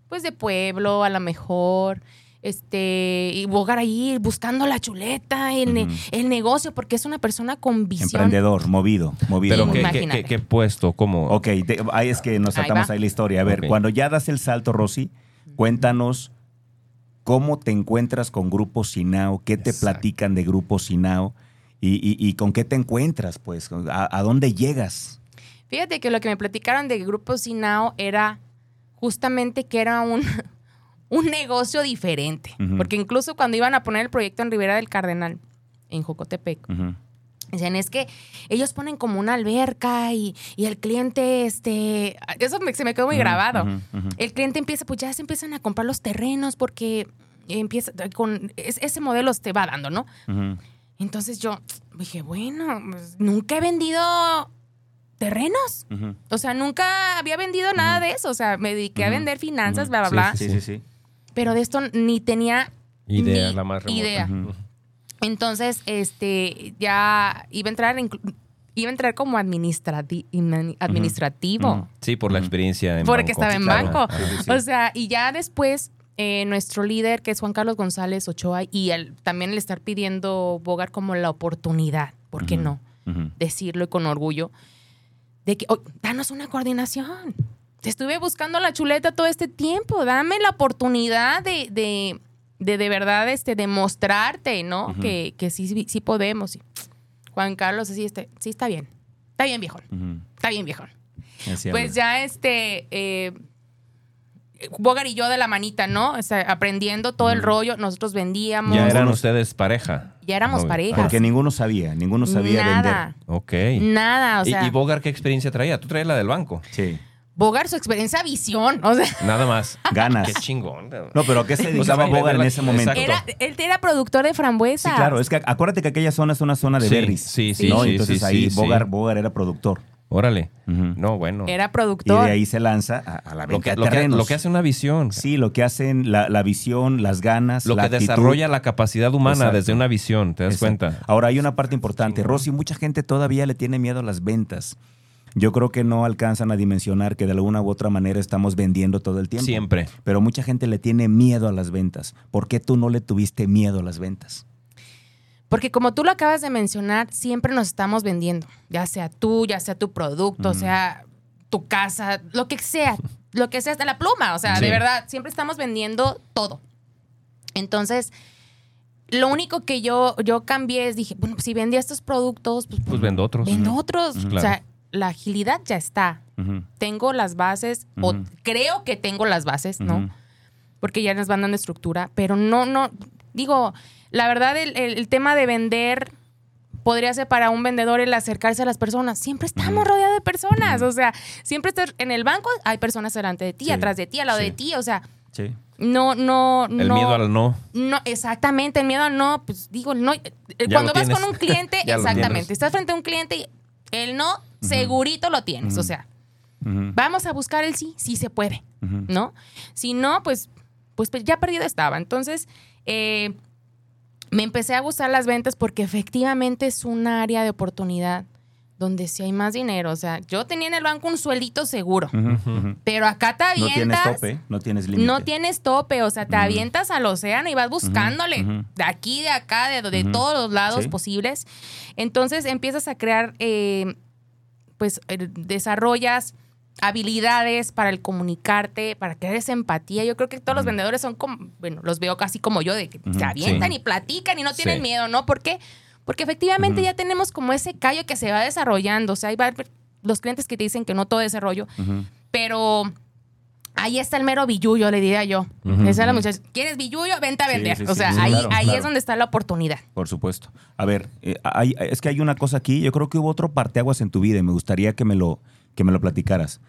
pues de pueblo, a lo mejor, este, y Bogar ahí buscando la chuleta, el, el, negocio, porque es una persona con visión. Emprendedor, movido, movido. Pero ¿qué, qué, puesto? ¿Cómo? Ok, ahí es que nos saltamos ahí, la historia. A ver, cuando ya das el salto, Rosy, cuéntanos ¿Cómo te encuentras con Grupo Sinao? ¿Qué te platican de Grupo Sinao? Y, con qué te encuentras, pues? ¿A, dónde llegas? Fíjate que lo que me platicaron de Grupo Sinao era justamente que era un, un negocio diferente. Porque incluso cuando iban a poner el proyecto en Rivera del Cardenal, en Jocotepec, Dicen, es que ellos ponen como una alberca y, el cliente, este, eso se me quedó muy grabado. El cliente empieza, pues ya se empiezan a comprar los terrenos porque empieza con, ese modelo te va dando, ¿no? Entonces yo dije, bueno, pues, nunca he vendido terrenos. O sea, nunca había vendido nada de eso. O sea, me dediqué a vender finanzas, bla, bla, bla. Sí, sí, sí, Pero de esto ni tenía idea, la más idea. Entonces, este, ya iba a entrar, iba a entrar como administrativo. Sí, por la experiencia en Porque estaba en banco. O sea, y ya después, eh, nuestro líder, que es Juan Carlos González Ochoa, y él, también le estar pidiendo Bogar como la oportunidad, ¿por qué no? Decirlo y con orgullo, de que, oh, danos una coordinación. Te estuve buscando la chuleta todo este tiempo, dame la oportunidad de de de verdad este, demostrarte, ¿no? que, que, sí, sí podemos. Juan Carlos, así, este, sí está bien. Está bien, viejón. Está bien, viejón. pues ya este, eh, Bogar y yo de la manita, ¿no? O sea, aprendiendo todo el rollo, nosotros vendíamos. Ya eran ustedes pareja. Ya éramos pareja. Porque ninguno sabía, ninguno sabía Nada. vender. Ok. Nada, o sea. ¿Y, ¿Y, Bogar qué experiencia traía? ¿Tú traías la del banco? Sí. Bogar, su experiencia, visión. O sea, Nada más. Ganas. Qué chingón. No, pero ¿qué se dedicaba O sea, Bogar en ese momento? era, él era productor de frambuesa. Sí, claro. Es que acuérdate que aquella zona es una zona de Sí, berries. sí, sí, ¿no? sí, Entonces sí, ahí sí, Bogar, sí. Bogar era productor. Órale. Ujú. No, bueno. Era Y productor. de ahí se lanza a, a la lo, venta que, de lo, que, terrenos. lo que hace una visión. Sí, lo que hacen, la, la visión, las ganas, Lo la que actitud. desarrolla la capacidad humana Exacto. desde una visión, ¿te das Exacto. cuenta? Ahora hay una parte importante. Rosy, mucha gente todavía le tiene miedo a las ventas. Yo creo que no alcanzan a dimensionar que de alguna u otra manera estamos vendiendo todo el tiempo. Siempre. Pero mucha gente le tiene miedo a las ventas. ¿Por qué tú no le tuviste miedo a las ventas? Porque como tú lo acabas de mencionar, siempre nos estamos vendiendo. Ya sea tú, ya sea tu producto, sea tu casa, lo que sea. Lo que sea, hasta la pluma. O sea, Sí. de verdad, siempre estamos vendiendo todo. Entonces, lo único que yo, yo cambié es, dije, bueno, pues si vendía estos productos, pues, Pues vendo otros. vendo otros. O sea, la agilidad ya está. Tengo las bases, o creo que tengo las bases, ¿no? porque ya nos van dando estructura, pero no, no, digo, la verdad el, el- el tema de vender podría ser para un vendedor el acercarse a las personas. Siempre estamos rodeados de personas, o sea, siempre estás en el banco, hay personas delante de ti, Sí, atrás de ti, al lado sí. de ti, o sea, Sí. no, no, El no. miedo al no. No, exactamente, el miedo al no, pues digo, no. Ya Cuando vas con un cliente, exactamente, estás frente a un cliente y el no, segurito lo tienes, o sea, vamos a buscar el sí, sí se puede. ¿no? Si no, pues, pues ya perdido estaba. Entonces, eh, me empecé a gustar las ventas porque efectivamente es un área de oportunidad donde sí hay más dinero. O sea, yo tenía en el banco un sueldito seguro, pero acá te No tienes avientas. tope, no tienes límite. No tienes tope, o sea, te avientas al océano y vas buscándole de aquí, de acá, de, de todos los lados Sí. posibles. Entonces empiezas a crear, eh, pues eh, desarrollas habilidades para el comunicarte, para crear esa empatía. Yo creo que todos los vendedores son como, bueno, los veo casi como yo, de que Ujú, se avientan sí. y platican y no tienen Sí. miedo, ¿no? ¿Por qué? Porque efectivamente ya tenemos como ese callo que se va desarrollando. O sea, hay los clientes que te dicen que no todo es rollo, Ujú. pero ahí está el mero billullo, le diría yo. Esa es la ujú. muchacha. ¿Quieres billullo? Vente a vender. sí, o sea, sí, ahí, claro, ahí claro. es donde está la oportunidad. Por supuesto. A ver, eh, hay- es que hay una cosa aquí, yo creo que hubo otro parteaguas en tu vida y me gustaría que me lo, que me lo platicaras.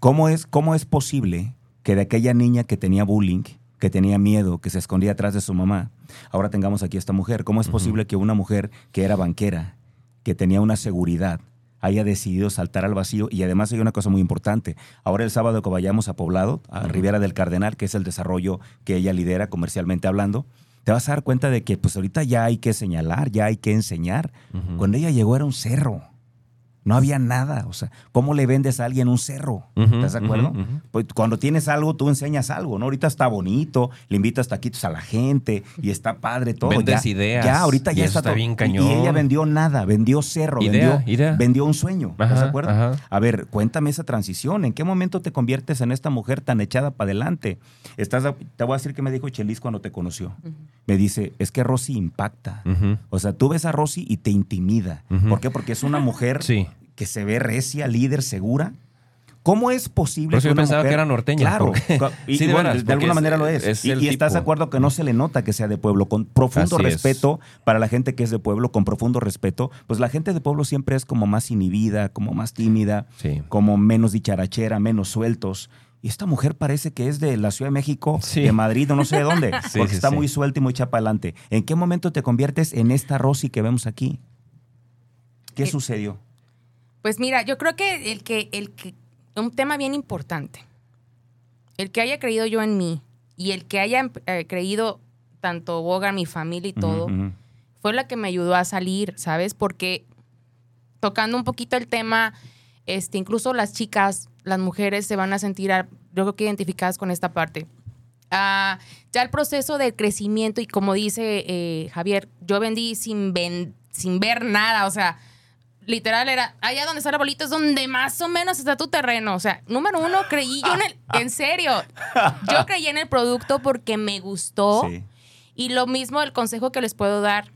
¿Cómo es, ¿Cómo es posible que de aquella niña que tenía bullying, que tenía miedo, que se escondía atrás de su mamá, ahora tengamos aquí a esta mujer? ¿Cómo es posible que una mujer que era banquera, que tenía una seguridad, haya decidido saltar al vacío? Y además hay una cosa muy importante. Ahora el sábado que vayamos a Poblado, a Ujú. Riviera del Cardenal, que es el desarrollo que ella lidera comercialmente hablando, te vas a dar cuenta de que pues ahorita ya hay que señalar, ya hay que enseñar. Cuando ella llegó era un cerro. No había nada. O sea, ¿cómo le vendes a alguien un cerro? ¿Estás de acuerdo? Pues cuando tienes algo, tú enseñas algo, ¿no? Ahorita está bonito, le invitas taquitos a la gente y está padre todo. Vendes ya, ideas, Ya, ahorita ya eso está, bien Y- cañón. Y ella vendió nada, vendió cerro, Idea, vendió, idea. vendió un sueño. ¿Estás de acuerdo? ajá. A ver, cuéntame esa transición. ¿En qué momento te conviertes en esta mujer tan echada para adelante? Estás, a- te voy a decir que me dijo Chelis cuando te conoció. Me dice, es que Rosy impacta. O sea, tú ves a Rosy y te intimida. ¿Por qué? Porque es una mujer Sí. Que se ve recia, líder, segura. ¿Cómo es posible Por eso que yo una pensaba mujer- que era norteña, Claro. porque- Y, Sí, de bueno, veras, de alguna manera lo es. es y estás de acuerdo que no se le nota que sea de pueblo. Con profundo Así es. respeto para la gente que es de pueblo, con profundo respeto. Pues la gente de pueblo siempre es como más inhibida, como más tímida, Sí. como menos dicharachera, menos sueltos. Y esta mujer parece que es de la Ciudad de México, Sí. de Madrid o no sé de dónde, Sí, porque sí, está sí. muy suelta y muy chapa adelante. ¿En qué momento te conviertes en esta Rosy que vemos aquí? ¿Qué Eh, sucedió? Pues mira, yo creo que el que, el que, un tema bien importante, el que haya creído yo en mí y el que haya eh, creído tanto Boga, mi familia y todo, fue la que me ayudó a salir, ¿sabes? Porque tocando un poquito el tema, este, incluso las chicas, las mujeres se van a sentir, ah, yo creo que identificadas con esta parte. Ah, ya el proceso del crecimiento y como dice eh, Javier, yo vendí sin, ven- sin ver nada, o sea, literal era, allá donde está la bolita es donde más o menos está tu terreno. O sea, número uno, creí yo en el, en serio, yo creí en el producto porque me gustó. Sí. Y lo mismo el consejo que les puedo dar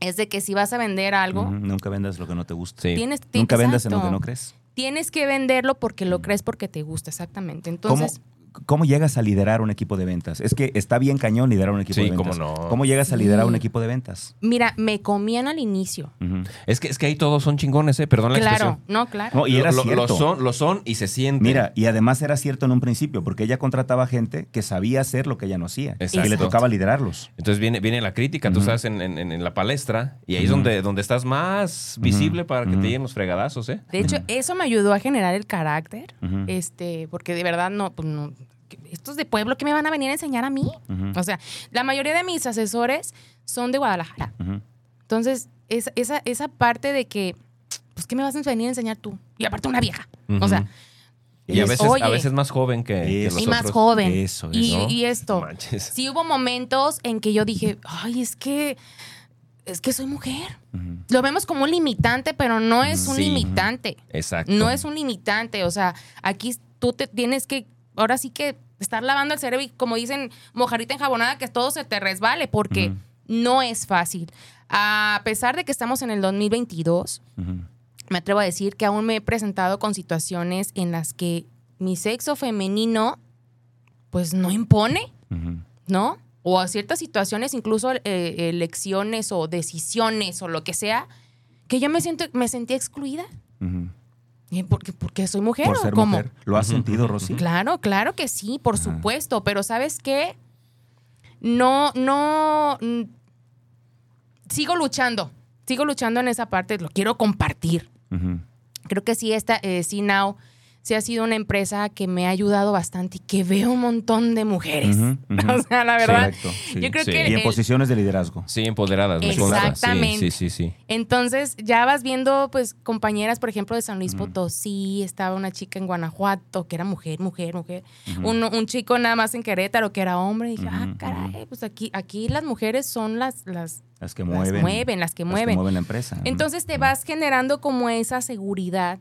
es de que si vas a vender algo, Nunca vendas lo que no te gusta. Sí. tienes, ti- Nunca vendas en lo que no crees. Tienes que venderlo porque lo crees porque te gusta, exactamente. ¿Cómo, Entonces, ¿cómo llegas a liderar un equipo de ventas? Es que está bien cañón liderar un equipo de ventas. Cómo, no. ¿Cómo llegas a liderar un equipo de ventas? Mira, me comían al inicio. Es que es que ahí todos son chingones, ¿eh? Perdón la claro, no, claro. No, y era lo, cierto. Lo son, lo son y se sienten. Mira, y además era cierto en un principio, porque ella contrataba gente que sabía hacer lo que ella no hacía. Y le tocaba liderarlos. Entonces viene, viene la crítica, tú estás en, en, la palestra y ahí es donde, donde estás más visible para que te lleguen los fregadazos, ¿eh? De hecho, eso me ayudó a generar el carácter, este, porque de verdad no, pues no, estos de pueblo, ¿qué me van a venir a enseñar a mí? O sea, la mayoría de mis asesores son de Guadalajara. Entonces, esa, esa parte de que, pues, ¿qué me vas a venir a enseñar tú? Y aparte una vieja. O sea, y a veces, a veces más joven que, Y más joven. Eso, Y, esto. Sí hubo momentos en que yo dije, ay, es que es que soy mujer. Lo vemos como un limitante, pero no es un limitante. Exacto. No es un limitante. O sea, aquí tú te tienes que, ahora sí que estar lavando el cerebro y como dicen, mojarita enjabonada, que todo se te resbale, porque no es fácil. A pesar de que estamos en el 2022, me atrevo a decir que aún me he presentado con situaciones en las que mi sexo femenino, pues no impone, ¿no? o a ciertas situaciones, incluso eh, elecciones o decisiones o lo que sea, que yo me siento, me sentí excluida. Porque, porque soy mujer por ser Mujer. ¿Lo has sentido, Rosy? Claro, claro que sí, por supuesto. Pero ¿sabes qué? No, no. Sigo luchando. Sigo luchando en esa parte. Lo quiero compartir. Creo que sí, esta, eh, sí, Now sí ha sido una empresa que me ha ayudado bastante y que veo un montón de mujeres. o sea, la verdad. Yo creo que y en posiciones de liderazgo. Sí, empoderadas. Exactamente. Sí, sí, sí, Entonces, ya vas viendo, pues, compañeras, por ejemplo, de San Luis Potosí, estaba una chica en Guanajuato que era mujer, mujer, mujer. un, chico nada más en Querétaro que era hombre. Y dije, ah, caray, pues aquí, aquí las mujeres son las, las las que mueven. Las mueven, las que mueven. Las que mueven la empresa. Entonces te vas generando como esa seguridad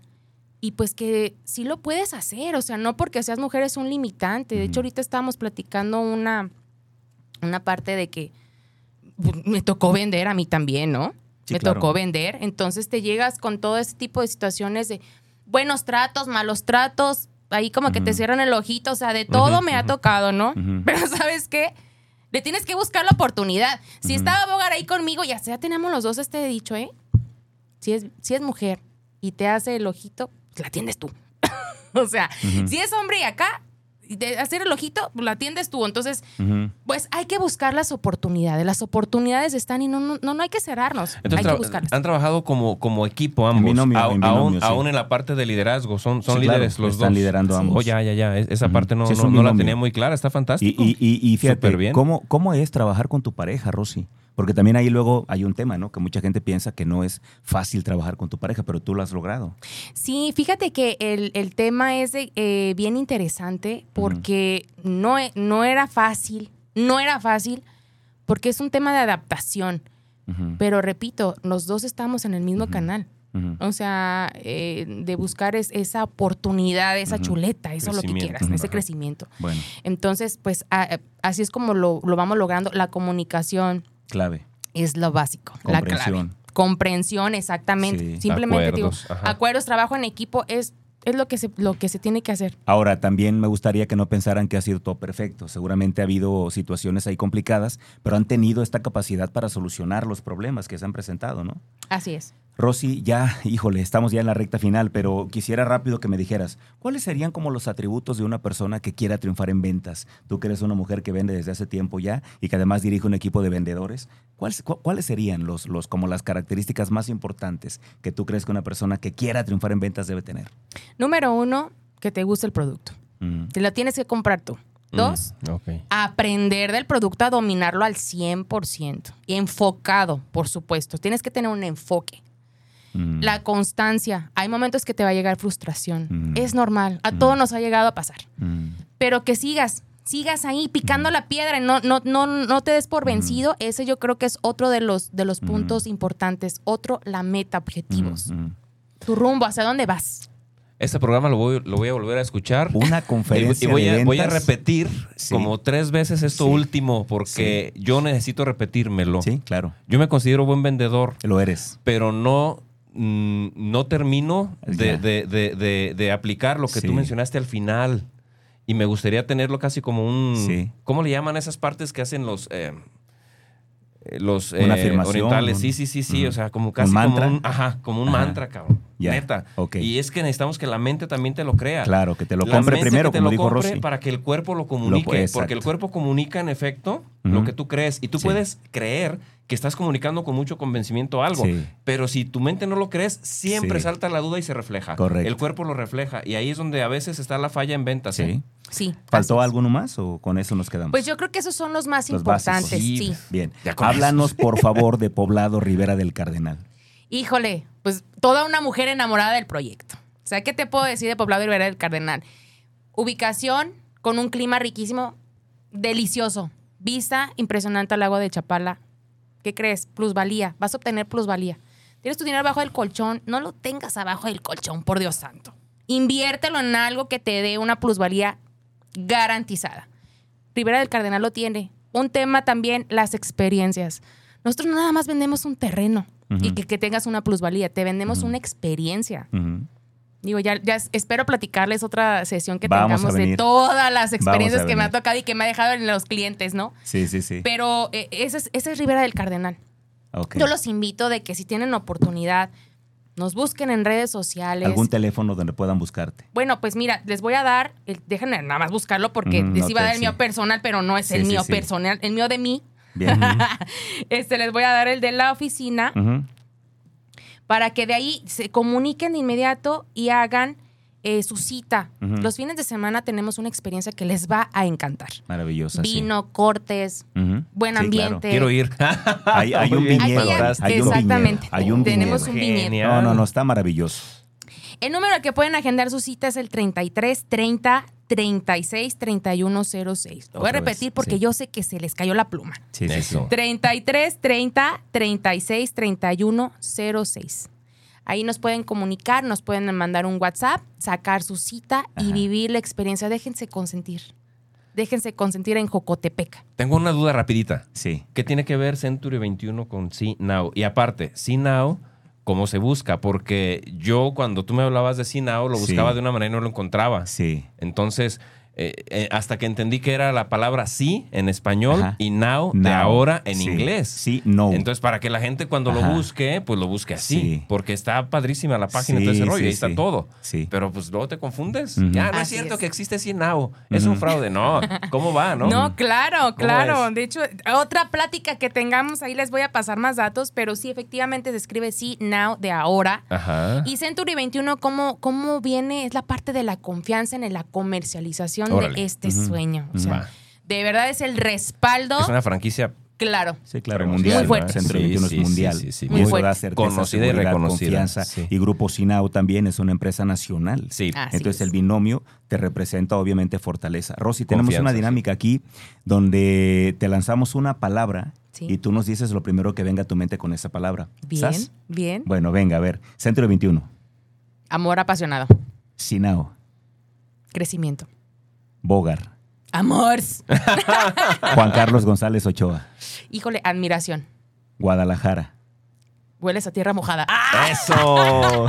y pues que sí lo puedes hacer, o sea, no porque seas mujer es un limitante. De hecho, ahorita estábamos platicando una, una parte de que pues, me tocó vender a mí también, ¿no? me tocó vender. Entonces te llegas con todo ese tipo de situaciones de buenos tratos, malos tratos, ahí como que te cierran el ojito, o sea, de todo me ha tocado, ¿no? Pero ¿sabes qué? Le tienes que buscar la oportunidad. Si estaba Bogar ahí conmigo, ya sea tenemos los dos este dicho, ¿eh? Si es, si es mujer y te hace el ojito, la atiendes tú. o sea, si es hombre y acá, de hacer el ojito, la atiendes tú. Entonces, pues hay que buscar las oportunidades. Las oportunidades están y no, no, no hay que cerrarnos. hay que buscarlas. Han trabajado como, como equipo ambos. aún, en la parte de liderazgo. Son, son líderes los están liderando ambos. Oh, ya, ya, ya. Esa parte no, no, la tenía muy clara. Está fantástico. Y, y, y fíjate, bien. ¿cómo, ¿cómo es trabajar con tu pareja, Rosy? Porque también ahí luego hay un tema, ¿no? Que mucha gente piensa que no es fácil trabajar con tu pareja, pero tú lo has logrado. Sí, fíjate que el, tema es eh, bien interesante porque no, e, no era fácil, no era fácil, porque es un tema de adaptación. Pero repito, los dos estamos en el mismo canal. O sea, eh, de buscar esa oportunidad, esa chuleta, eso es lo que quieras, ese crecimiento. Bueno. Entonces, pues así es como lo, lo, vamos logrando, la comunicación, Clave. Es lo básico, la clave. Comprensión, exactamente. Simplemente acuerdos, digo, acuerdos, trabajo en equipo es es lo que, se, lo que se tiene que hacer. Ahora, también me gustaría que no pensaran que ha sido todo perfecto. Seguramente ha habido situaciones ahí complicadas, pero han tenido esta capacidad para solucionar los problemas que se han presentado, ¿no? Así es. Rosy, ya, híjole, estamos ya en la recta final, pero quisiera rápido que me dijeras, ¿cuáles serían como los atributos de una persona que quiera triunfar en ventas? Tú que eres una mujer que vende desde hace tiempo ya y que además dirige un equipo de vendedores, ¿cuáles, cuáles serían los, los, como las características más importantes que tú crees que una persona que quiera triunfar en ventas debe tener? Número uno, que te guste el producto. Mm. Te lo tienes que comprar tú. Mm, Dos, aprender del producto a dominarlo al 100%. Y enfocado, por supuesto. Tienes que tener un enfoque. Mm. La constancia. Hay momentos que te va a llegar frustración. Mm. Es normal. A mm. todos nos ha llegado a pasar. Pero que sigas, sigas ahí picando la piedra y no, no, no, no te des por vencido. Ese yo creo que es otro de los, de los puntos importantes. Otro, la meta, objetivos. Tu rumbo, ¿hacia dónde vas? Este programa lo voy, lo voy a volver a escuchar. Una conferencia. Y, voy, a, voy a repetir como tres veces esto último, porque yo necesito repetírmelo. Sí, claro. Yo me considero buen vendedor. Lo eres. Pero no Mm, no termino de, aplicar lo que tú mencionaste al final. y me gustaría tenerlo casi como un... ¿Cómo le llaman esas partes que hacen los... Eh, eh, los eh, orientales. Sí, sí, sí, sí. O sea, como casi como un, ajá, como un mantra, cabrón. Neta. Y es que necesitamos que la mente también te lo crea. Claro, que te lo compre primero, que te como lo dijo Rosy. Para que el cuerpo lo comunique. porque el cuerpo comunica en efecto lo que tú crees. Y tú puedes creer que estás comunicando con mucho convencimiento algo. Pero si tu mente no lo crees, siempre salta la duda y se refleja. Correcto. El cuerpo lo refleja. Y ahí es donde a veces está la falla en ventas. Sí. Sí. ¿Faltó alguno más o con eso nos quedamos? Pues yo creo que esos son los más importantes. Sí. Bien. Háblanos, por favor, de Poblado Rivera del Cardenal. Híjole, pues toda una mujer enamorada del proyecto. O sea, ¿qué te puedo decir de Poblado Rivera del Cardenal? Ubicación con un clima riquísimo, delicioso. Vista impresionante al lago de Chapala, ¿Qué crees? Plusvalía. Vas a obtener plusvalía. Tienes tu dinero abajo del colchón. No lo tengas abajo del colchón, por Dios santo. Inviértelo en algo que te dé una plusvalía garantizada. Rivera del Cardenal lo tiene. Un tema también, las experiencias. Nosotros no nada más vendemos un terreno y que, tengas una plusvalía. Te vendemos una experiencia. Digo, ya, ya espero platicarles otra sesión que tengamos de todas las experiencias que me ha tocado y que me ha dejado en los clientes, ¿no? Sí, sí, sí. Pero eh, esa, es, esa, es, Rivera del Cardenal. Yo los invito de que si tienen oportunidad, nos busquen en redes sociales. ¿Algún teléfono donde puedan buscarte? Bueno, pues mira, les voy a dar, déjenme nada más buscarlo porque mm, les iba a dar el mío personal, pero no es el mío personal, el mío de mí. Bien. este, les voy a dar el de la oficina para que de ahí se comuniquen de inmediato y hagan eh, su cita. Los fines de semana tenemos una experiencia que les va a encantar. Maravillosa. Vino, cortes, buen ambiente. Quiero ir. hay, un viñedo. exactamente. Hay un tenemos un viñedo. No, no, no, está maravilloso. El número al que pueden agendar su cita es el 33 30 36 31 06. Lo voy a repetir porque yo sé que se les cayó la pluma. Sí, Eso. 33 30 36 31 06. Ahí nos pueden comunicar, nos pueden mandar un WhatsApp, sacar su cita y vivir la experiencia. Déjense consentir. Déjense consentir en Jocotepec. Tengo una duda rapidita. Sí. ¿Qué tiene que ver Century 21 con See Now? Y aparte, See Now cómo se busca, porque yo cuando tú me hablabas de Sinao lo buscaba de una manera y no lo encontraba. Sí. Entonces, eh, eh, hasta que entendí que era la palabra sí en español y now, de ahora en inglés. Sí, no. Entonces, para que la gente cuando lo busque, pues lo busque así. Porque está padrísima la página y todo ese rollo, ahí está todo. Sí. Pero pues luego te confundes. Ya, no es cierto que existe sí now. Es un fraude. No, ¿cómo va, no? No, claro, claro. De hecho, otra plática que tengamos, ahí les voy a pasar más datos, pero sí, efectivamente se escribe sí now de ahora. Ajá. Y Century 21, ¿cómo, ¿cómo viene? Es la parte de la confianza en la comercialización de este sueño. O sea, de verdad es el respaldo. Es una franquicia Claro. Sí, claro, mundial. Muy fuerte. Centro sí, es mundial. Sí, sí, Muy y fuerte. Conocida y reconocida. Y Grupo Sinao también es una empresa nacional. Sí. Entonces el binomio te representa obviamente fortaleza. Rosy, tenemos una dinámica aquí donde te lanzamos una palabra y tú nos dices lo primero que venga a tu mente con esa palabra. Bien, bien. Bueno, venga, a ver. Centro 21. Amor apasionado. Sinao. Crecimiento. Bogar. Amors. Juan Carlos González Ochoa. Híjole, admiración. Guadalajara. Hueles a tierra mojada. ¡Ah! ¡Eso!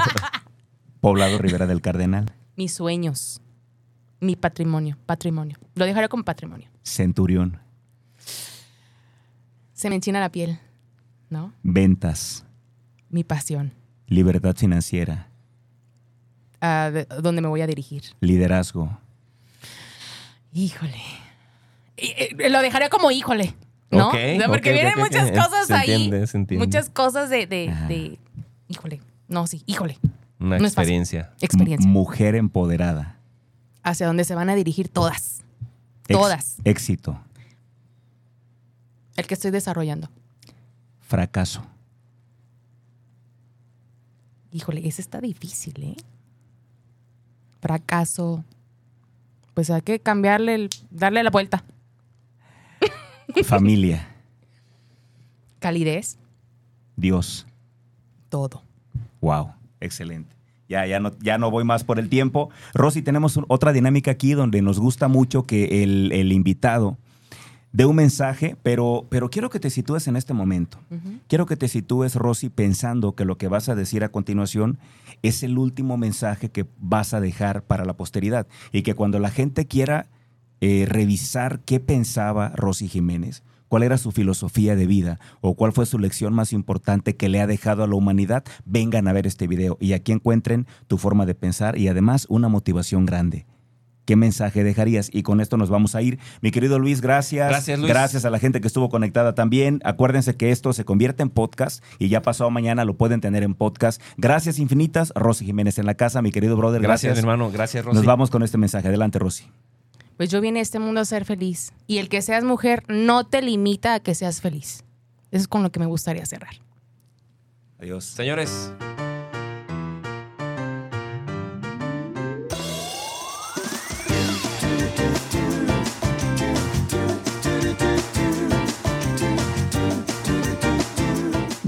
Poblado Rivera del Cardenal. Mis sueños. Mi patrimonio. Patrimonio. Lo dejaré como patrimonio. Centurión. Se me enchina la piel. ¿No? Ventas. Mi pasión. Libertad financiera. ¿A ¿Dónde me voy a dirigir? Liderazgo. Híjole. Eh, lo dejaría como híjole. ¿No? Porque vienen muchas cosas ahí. Muchas cosas de, Híjole. No, sí, híjole. Una experiencia. experiencia. mujer empoderada. Hacia donde se van a dirigir todas. todas. Éxito. El que estoy desarrollando. Fracaso. Híjole, ese está difícil, ¿eh? Fracaso, pues hay que cambiarle, darle la vuelta. Familia. Calidez. Dios. Todo. Wow, excelente. Ya, ya, no, ya no voy más por el tiempo. Rosy, tenemos otra dinámica aquí donde nos gusta mucho que el, invitado de un mensaje, pero, pero quiero que te sitúes en este momento. Quiero que te sitúes, Rosy, pensando que lo que vas a decir a continuación es el último mensaje que vas a dejar para la posteridad y que cuando la gente quiera eh, revisar qué pensaba Rosy Jiménez, cuál era su filosofía de vida o cuál fue su lección más importante que le ha dejado a la humanidad, vengan a ver este video y aquí encuentren tu forma de pensar y además una motivación grande. ¿Qué mensaje dejarías? Y con esto nos vamos a ir. Mi querido Luis, gracias. Gracias, Luis. Gracias a la gente que estuvo conectada también. Acuérdense que esto se convierte en podcast y ya pasado mañana lo pueden tener en podcast. Gracias infinitas. Rosy Jiménez en la casa, mi querido brother. Gracias, gracias hermano. Gracias, Rosy. Nos vamos con este mensaje. Adelante, Rosy. Pues yo vine a este mundo a ser feliz. Y el que seas mujer no te limita a que seas feliz. Eso es con lo que me gustaría cerrar. Adiós. Señores.